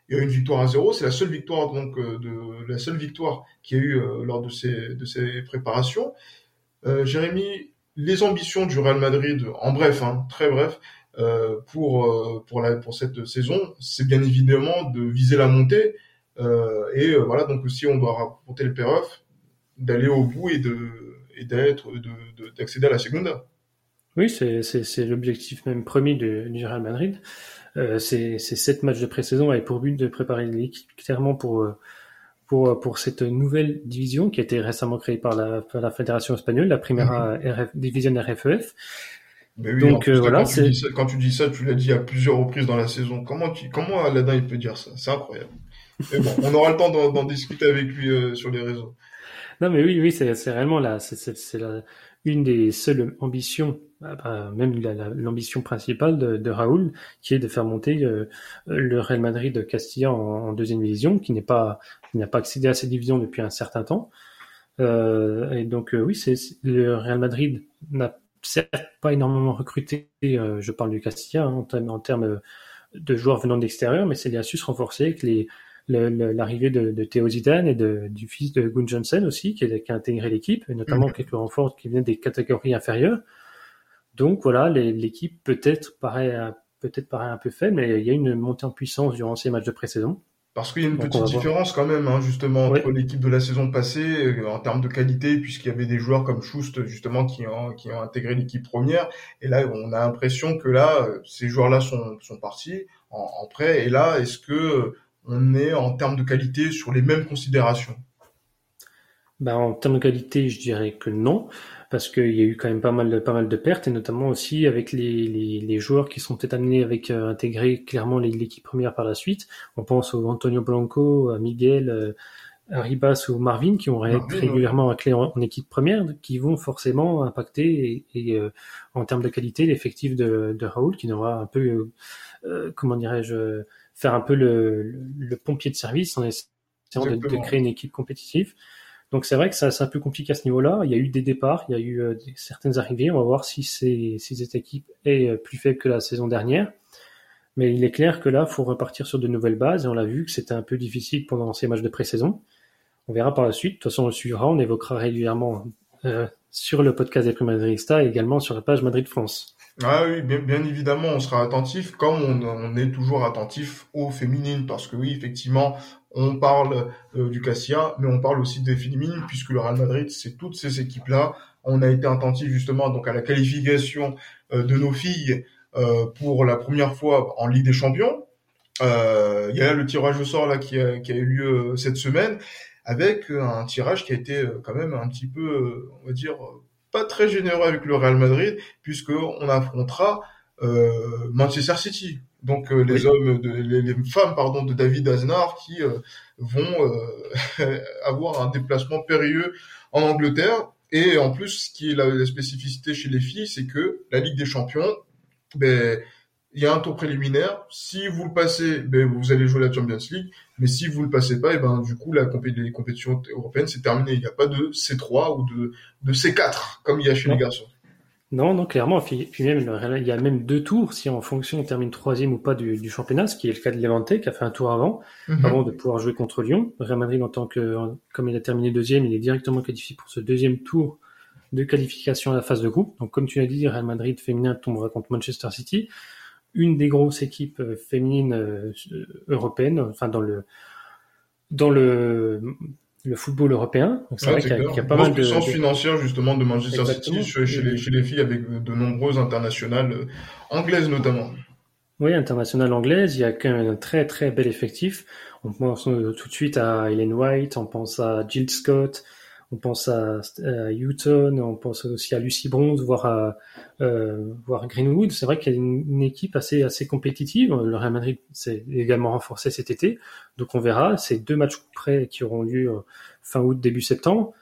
Il y a une victoire à zéro. C'est la seule victoire donc euh, de la seule victoire qu'il y a eu euh, lors de ces de ces préparations. Euh, Jérémy, les ambitions du Real Madrid, en bref, hein, très bref, pour pour la pour cette saison, c'est bien évidemment de viser la montée. et voilà donc si on doit rapporter le payoff, d'aller au bout et de et d'être d'accéder à la Segunda. Oui, c'est l'objectif même premier du Real Madrid. Euh, ces, sept matchs de pré-saison avaient pour but de préparer l'équipe clairement pour, euh, pour, pour cette nouvelle division qui a été récemment créée par la, la Fédération espagnole, la première mm-hmm. division RFEF. Mais oui, Donc euh, voilà, quand tu, ça, quand tu dis ça, tu l'as dit à plusieurs reprises dans la saison. Comment tu, comment Aladdin il peut dire ça? C'est incroyable. Mais bon, on aura le temps d'en discuter avec lui euh, sur les réseaux. Non, mais oui, oui, c'est réellement là, c'est une des seules ambitions ah bah, même l'ambition principale de, Raoul, qui est de faire monter euh, le Real Madrid de Castilla en, deuxième division, qui n'est pas, n'a pas accédé à cette division depuis un certain temps. Euh, et donc euh, oui, c'est le Real Madrid n'a certes pas énormément recruté. je parle du Castilla hein, en, termes de joueurs venant de l'extérieur, mais c'est a su se renforcer avec les l'arrivée de, de Théo Zidane et de, du fils de Gun Johnson aussi, qui a, qui a intégré l'équipe, et notamment quelques renforts qui viennent des catégories inférieures. Donc voilà, l'équipe peut-être paraît peut-être paraît un peu faible, mais il y a une montée en puissance durant ces matchs de pré-saison. Parce qu'il y a une petite différence quand même, hein, justement, entre l'équipe de la saison passée euh, en termes de qualité, puisqu'il y avait des joueurs comme Schust, justement, qui ont, qui ont intégré l'équipe première. Et là, on a l'impression que là, euh, ces joueurs-là sont, sont partis en, en prêt. Et là, est-ce que on est en termes de qualité sur les mêmes considérations ben, En termes de qualité, je dirais que non parce qu'il y a eu quand même pas mal de, pas mal de pertes, et notamment aussi avec les, les, les joueurs qui sont peut-être amenés avec euh, intégrer clairement l'équipe première par la suite. On pense au Antonio Blanco, à Miguel, euh, à Ribas ou Marvin qui ont été régulièrement en, en, équipe première, qui vont forcément impacter et, et euh, en termes de qualité l'effectif de, de Raoul, qui devra un peu, comment dirais-je, faire un peu le, le, pompier de service en essayant de, de, créer une équipe compétitive. Donc c'est vrai que c'est un peu compliqué à ce niveau-là. Il y a eu des départs, il y a eu euh, certaines arrivées. On va voir si, si cette équipe est euh, plus faible que la saison dernière. Mais il est clair que là, il faut repartir sur de nouvelles bases. Et on l'a vu que c'était un peu difficile pendant ces matchs de pré-saison. On verra par la suite. De toute façon, on le suivra. On évoquera régulièrement euh, sur le podcast des Prix Madridista et également sur la page Madrid France. Ah oui, bien, bien évidemment, on sera attentif, comme on, on, est toujours attentif aux féminines, parce que oui, effectivement, on parle euh, du Cassia, mais on parle aussi des féminines, puisque le Real Madrid, c'est toutes ces équipes-là. On a été attentif justement donc à la qualification euh, de nos filles euh, pour la première fois en Ligue des Champions. Il y a le tirage au sort là qui a, qui a eu lieu cette semaine, avec un tirage qui a été quand même un petit peu, on va dire, pas très généreux avec le Real Madrid, puisque on affrontera Manchester City donc euh, les hommes, de, les, femmes pardon de David Aznar qui euh, vont euh, avoir un déplacement périlleux en Angleterre. Et en plus, ce qui est la, spécificité chez les filles, c'est que la Ligue des Champions, ben il y a un tour préliminaire. Si vous le passez, ben vous allez jouer la Champions League. Mais si vous le passez pas, et ben du coup la les compétitions européennes c'est terminé. Il n'y a pas de C3 ou de, de C4 comme il y a chez les garçons. Non, non, clairement. Puis, même, il y a même deux tours si en fonction on termine troisième ou pas du, du, championnat, ce qui est le cas de Levante qui a fait un tour avant, mhm. avant de pouvoir jouer contre Lyon. Real Madrid, en tant que, comme il a terminé deuxième, il est directement qualifié pour ce deuxième tour de qualification à la phase de groupe. Donc, comme tu l'as dit, Real Madrid féminin tombera contre Manchester City. Une des grosses équipes féminines européennes, enfin dans le dans le le football européen. c'est vrai qu'il y, a pas mal de puissance financière justement de Manchester City chez, les, chez les filles avec de nombreuses internationales anglaises notamment. Oui, internationale anglaise, il y a quand même un très très bel effectif. On pense tout de suite à Ellen White, on pense à Jill Scott, on pense à, à on pense aussi à Lucy Bronze, voire à euh, Greenwood. C'est vrai qu'il y a une, équipe assez assez compétitive. Le Real Madrid s'est également renforcé cet été, donc on verra. C'est deux matchs près qui auront lieu euh, fin août début septembre.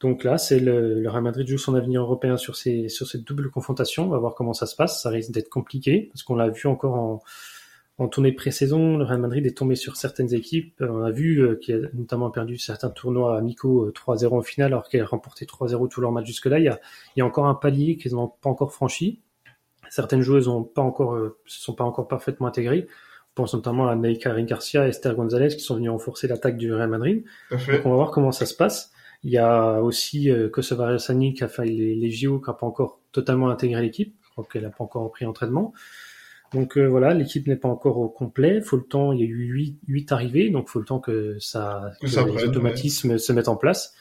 Donc là, c'est le, Real Madrid joue son avenir européen sur cette double confrontation. On va voir comment ça se passe. Ça risque d'être compliqué parce qu'on l'a vu encore en, en tournée pré-saison. Le Real Madrid est tombé sur certaines équipes. On a vu euh, qu'il a notamment perdu certains tournois amicaux 3-0 euh, en finale alors qu'elle a remporté 3-0 tous leurs matchs jusque-là. Il y a, il y a encore un palier qu'ils n'ont pas encore franchi. Certaines joueuses ont pas encore, euh, se sont pas encore parfaitement intégrées. On pense notamment à Neika Garcia et Esther Gonzalez qui sont venus renforcer l'attaque du Real Madrid. Donc on va voir comment ça se passe. Il y a aussi euh, Kosovar Sani qui a fait les, les JO, qui n'a pas encore totalement intégré l'équipe. Je crois qu'elle n'a pas encore repris entraînement. Donc euh, voilà, l'équipe n'est pas encore au complet. Faut le temps. Il y a eu huit, huit arrivées, donc faut le temps que ça, que les automatismes se mettent en place.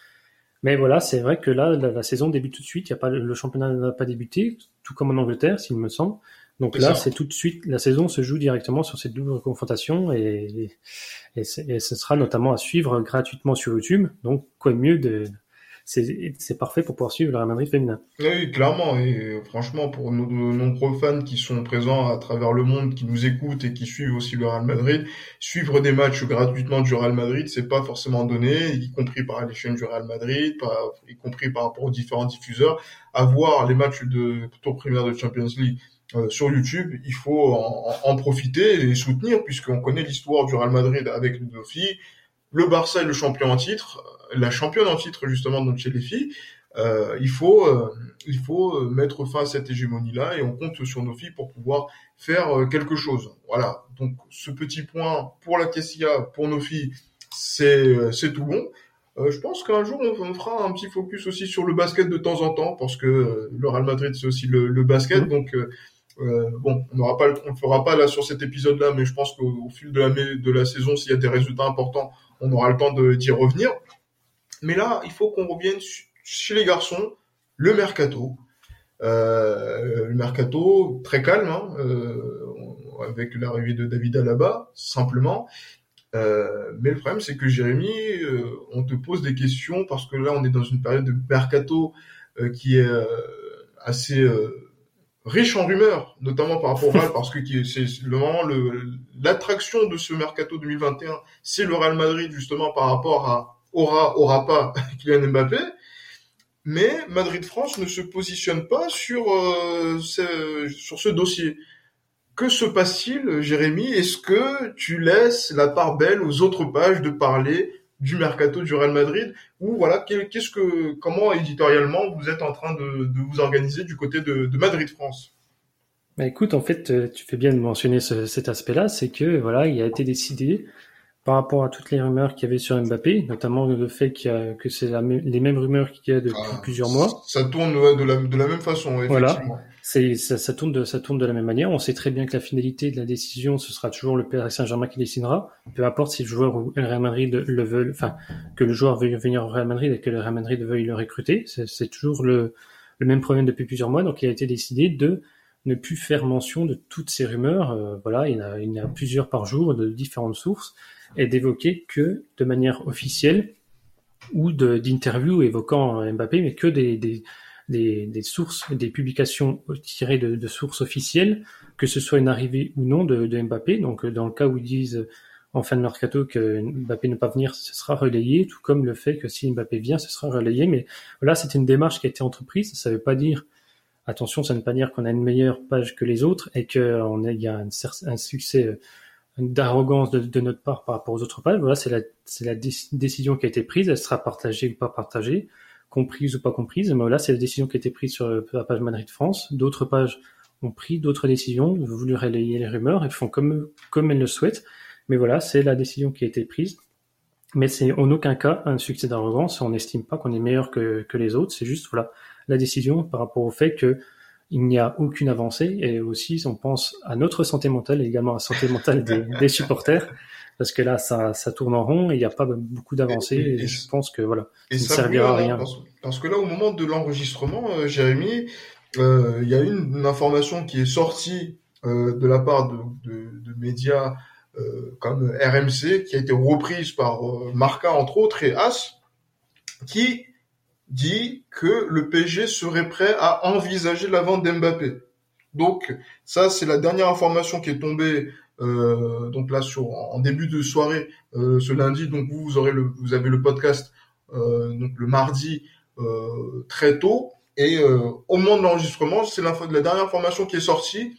Mais voilà, c'est vrai que là, la, saison débute tout de suite. Il y a pas, le championnat n'a pas débuté, tout comme en Angleterre, s'il me semble. Donc là, c'est tout de suite, la saison se joue directement sur cette double confrontation et, et, et, ce sera notamment à suivre gratuitement sur YouTube. Donc, quoi de mieux de, c'est parfait pour pouvoir suivre le Real Madrid féminin. Oui, clairement. Et franchement, pour nos nombreux fans qui sont présents à travers le monde, qui nous écoutent et qui suivent aussi le Real Madrid, suivre des matchs gratuitement du Real Madrid, c'est pas forcément donné, y compris par les chaînes du Real Madrid, y compris par rapport aux différents diffuseurs. Avoir les matchs de tour primaire de Champions League euh, sur YouTube, il faut en, profiter et soutenir puisqu'on connaît l'histoire du Real Madrid avec filles. Le Barça est le champion en titre, la championne en titre justement donc chez les filles. Euh, il faut euh, il faut mettre fin à cette hégémonie là et on compte sur nos filles pour pouvoir faire quelque chose. Voilà. Donc ce petit point pour la Tessia, pour nos filles, c'est c'est tout bon. je pense qu'un jour on, fera un petit focus aussi sur le basket de temps en temps parce que le Real Madrid c'est aussi le, le basket mmh. donc euh, bon, on n'aura pas, on le fera pas là sur cet épisode-là, mais je pense qu'au fil de la, de la saison, s'il y a des résultats importants, on aura le temps d'y revenir. Mais là, il faut qu'on revienne chez les garçons, le mercato. Euh, le mercato très calme, hein, euh, avec l'arrivée de David Alaba, simplement. Euh, mais le problème, c'est que Jérémy, on te pose des questions parce que là, on est dans une période de mercato qui est assez riche en rumeurs, notamment par rapport au Real, parce que c'est le l'attraction de ce mercato 2021, c'est le Real Madrid justement par rapport à aura aura pas Kylian Mbappé. Mais Madrid France ne se positionne pas sur euh, sur ce dossier. Que se passe-t-il, Jérémy? Est-ce que tu laisses la part belle aux autres pages de parler du mercato du Real Madrid ou voilà qu'est-ce que comment éditorialement vous êtes en train de, de vous organiser du côté de, de Madrid France? Bah écoute, en fait, euh, tu fais bien de mentionner ce, cet aspect-là, c'est que voilà, il a été décidé par rapport à toutes les rumeurs qu'il y avait sur Mbappé, notamment le fait y a, que c'est les mêmes rumeurs qu'il y a depuis ah, plusieurs mois. Ça tourne de, la, de la même façon, effectivement. Voilà. Ça, tourne de, la même manière. On sait très bien que la finalité de la décision, ce sera toujours le Paris Saint-Germain qui décidera. Peu importe si le joueur ou le Real Madrid le veulent, enfin, que le joueur veuille venir au Real Madrid et que le Real Madrid veuille le recruter. C'est, toujours le, même problème depuis plusieurs mois. Donc, il a été décidé de ne plus faire mention de toutes ces rumeurs. Euh, voilà, il y, en a, il y a plusieurs par jour de différentes sources et d'évoquer que de manière officielle ou d'interviews évoquant Mbappé, mais que des des, des, sources, des publications tirées de, de, sources officielles, que ce soit une arrivée ou non de, de, Mbappé. Donc, dans le cas où ils disent en fin de mercato que Mbappé ne pas venir, ce sera relayé, tout comme le fait que si Mbappé vient, ce sera relayé. Mais voilà, c'est une démarche qui a été entreprise. Ça ne veut pas dire, attention, ça ne veut pas dire qu'on a une meilleure page que les autres et qu'il y a un, un succès euh, d'arrogance de, de, notre part par rapport aux autres pages. Voilà, c'est la, c'est la décision qui a été prise. Elle sera partagée ou pas partagée comprise ou pas comprise, mais là, c'est la décision qui a été prise sur la page Madrid France. D'autres pages ont pris d'autres décisions, voulu relayer les rumeurs, elles font comme, comme elles le souhaitent. Mais voilà, c'est la décision qui a été prise. Mais c'est en aucun cas un succès d'arrogance. On n'estime pas qu'on est meilleur que, que les autres. C'est juste, voilà, la décision par rapport au fait que il n'y a aucune avancée. Et aussi, on pense à notre santé mentale et également à la santé mentale des, supporters. Parce que là, ça, ça tourne en rond et il n'y a pas beaucoup d'avancées. Et, je pense que voilà, et ça, ne servira à rien. Parce, que là, au moment de l'enregistrement, euh, Jérémy, euh, il y a une, une, information qui est sortie euh, de la part de, de, de médias comme RMC, qui a été reprise par Marca entre autres et As, qui dit que le PSG serait prêt à envisager la vente d'Mbappé. Donc ça, c'est la dernière information qui est tombée euh, donc là sur en début de soirée euh, ce lundi. Donc vous, vous aurez le, vous avez le podcast euh, donc le mardi euh, très tôt et au moment de l'enregistrement, c'est la dernière information qui est sortie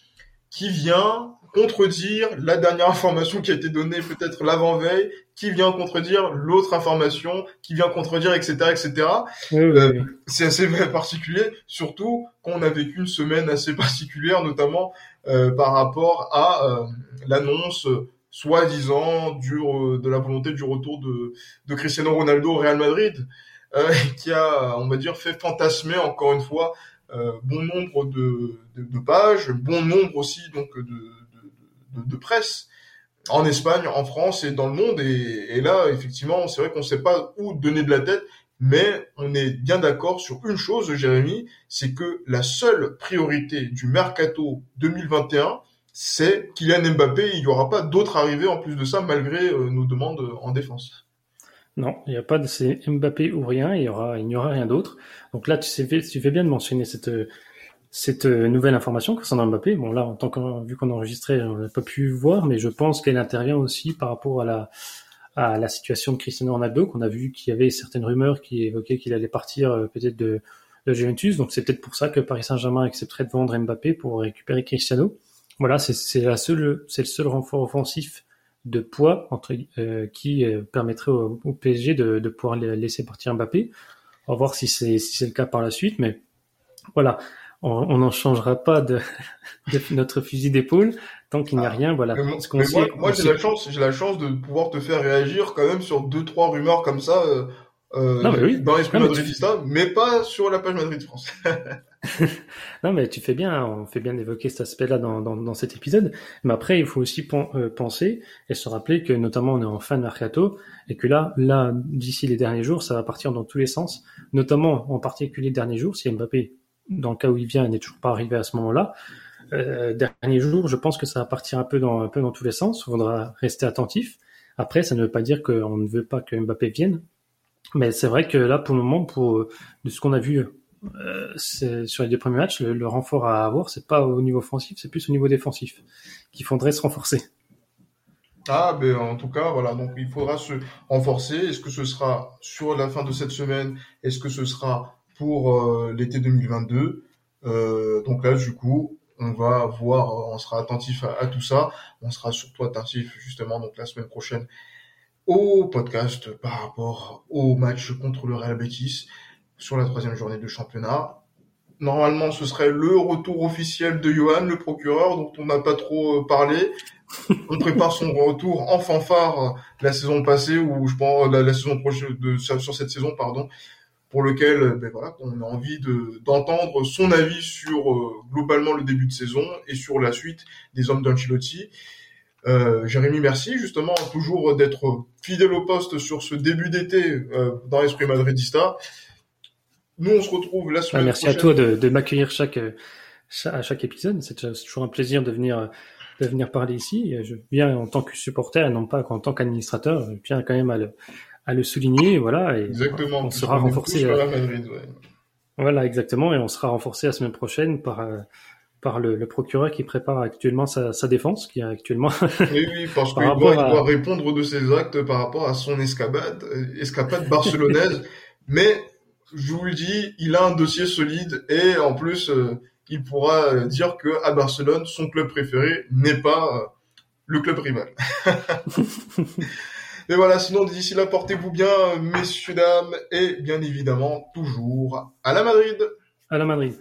qui vient contredire la dernière information qui a été donnée peut-être l'avant-veille, qui vient contredire l'autre information, qui vient contredire, etc., etc. Euh, c'est assez particulier, surtout qu'on a vécu une semaine assez particulière, notamment euh, par rapport à euh, l'annonce soi-disant du de la volonté du retour de, de Cristiano Ronaldo au Real Madrid, qui a, on va dire, fait fantasmer encore une fois bon nombre de, de, de, pages, bon nombre aussi donc de, de, presse en Espagne, en France et dans le monde. Et, là, effectivement, c'est vrai qu'on ne sait pas où donner de la tête, mais on est bien d'accord sur une chose, Jérémy, c'est que la seule priorité du mercato 2021, c'est Kylian Mbappé. Il n'y aura pas d'autres arrivées en plus de ça, malgré euh, nos demandes en défense. Non, il n'y a pas de Mbappé ou rien, il aura, n'y aura rien d'autre. Donc là, tu, sais, tu fais bien de mentionner cette cette euh, nouvelle information concernant Mbappé, bon là, en tant que vu qu'on a enregistré, on n'a pas pu voir, mais je pense qu'elle intervient aussi par rapport à la à la situation de Cristiano Ronaldo, qu'on a vu qu'il y avait certaines rumeurs qui évoquaient qu'il allait partir euh, peut-être de, de Juventus, donc c'est peut-être pour ça que Paris Saint-Germain accepterait de vendre Mbappé pour récupérer Cristiano. Voilà, c'est la seule, c'est le seul renfort offensif de poids entre, euh, qui permettrait au, PSG de, de pouvoir laisser partir Mbappé. On va voir si c'est si c'est le cas par la suite, mais voilà on n'en changera pas de, notre fusil d'épaule tant qu'il n'y a ah. rien. Voilà. moi, j'ai la chance, j'ai la chance de pouvoir te faire réagir quand même sur deux trois rumeurs comme ça euh, euh non, mais dans l'esprit madridista, mais pas sur la page Madrid France. non, mais tu fais bien, on fait bien d'évoquer cet aspect-là dans, dans, cet épisode. Mais après, il faut aussi euh, penser et se rappeler que notamment on est en fin de mercato et que là, là, d'ici les derniers jours, ça va partir dans tous les sens. Notamment, en particulier les derniers jours, si Mbappé dans le cas où il vient, il n'est toujours pas arrivé à ce moment-là. Euh, dernier jour, je pense que ça va partir un peu dans un peu dans tous les sens. Il faudra rester attentif. Après, ça ne veut pas dire qu'on ne veut pas que Mbappé vienne, mais c'est vrai que là, pour le moment, pour de ce qu'on a vu euh, sur les deux premiers matchs, le, renfort à avoir, c'est pas au niveau offensif, c'est plus au niveau défensif qu'il faudrait se renforcer. Ah, ben en tout cas, voilà. Donc, il faudra se renforcer. Est-ce que ce sera sur la fin de cette semaine? Est-ce que ce sera pour euh, l'été 2022. Euh, donc là, du coup, on va voir, on sera attentif à, tout ça. On sera surtout attentif justement donc la semaine prochaine au podcast par rapport au match contre le Real Betis sur la troisième journée de championnat. Normalement, ce serait le retour officiel de Johan, le procureur, dont on n'a pas trop euh, parlé. On prépare son retour en fanfare la saison passée, ou je pense la, saison prochaine de sur cette saison, pardon, pour lequel euh, ben voilà, on a envie de d'entendre son avis sur euh, globalement le début de saison et sur la suite des hommes d'Ancelotti. Euh, Jérémy, merci justement toujours d'être fidèle au poste sur ce début d'été euh, dans l'esprit madridista. Nous, on se retrouve la semaine merci prochaine. Merci à toi de, de m'accueillir chaque, chaque, à chaque épisode. C'est toujours un plaisir de venir de venir parler ici. Je viens en tant que supporter et non pas en tant qu'administrateur. Je tiens quand même à le, à le souligner, voilà. Et exactement. On sera renforcé. Euh, Madrid, ouais. Voilà, exactement, et on sera renforcé la semaine prochaine par euh, par le, le, procureur qui prépare actuellement sa, sa défense, qui est actuellement. oui, oui, parce qu'il doit, il doit répondre de ses actes par rapport à son escapade, euh, escapade barcelonaise. Mais je vous le dis, il a un dossier solide et en plus, il pourra dire que à Barcelone, son club préféré n'est pas le club rival. Mais voilà, sinon d'ici là, portez-vous bien, messieurs, dames, et bien évidemment, toujours à la Madrid. À la Madrid.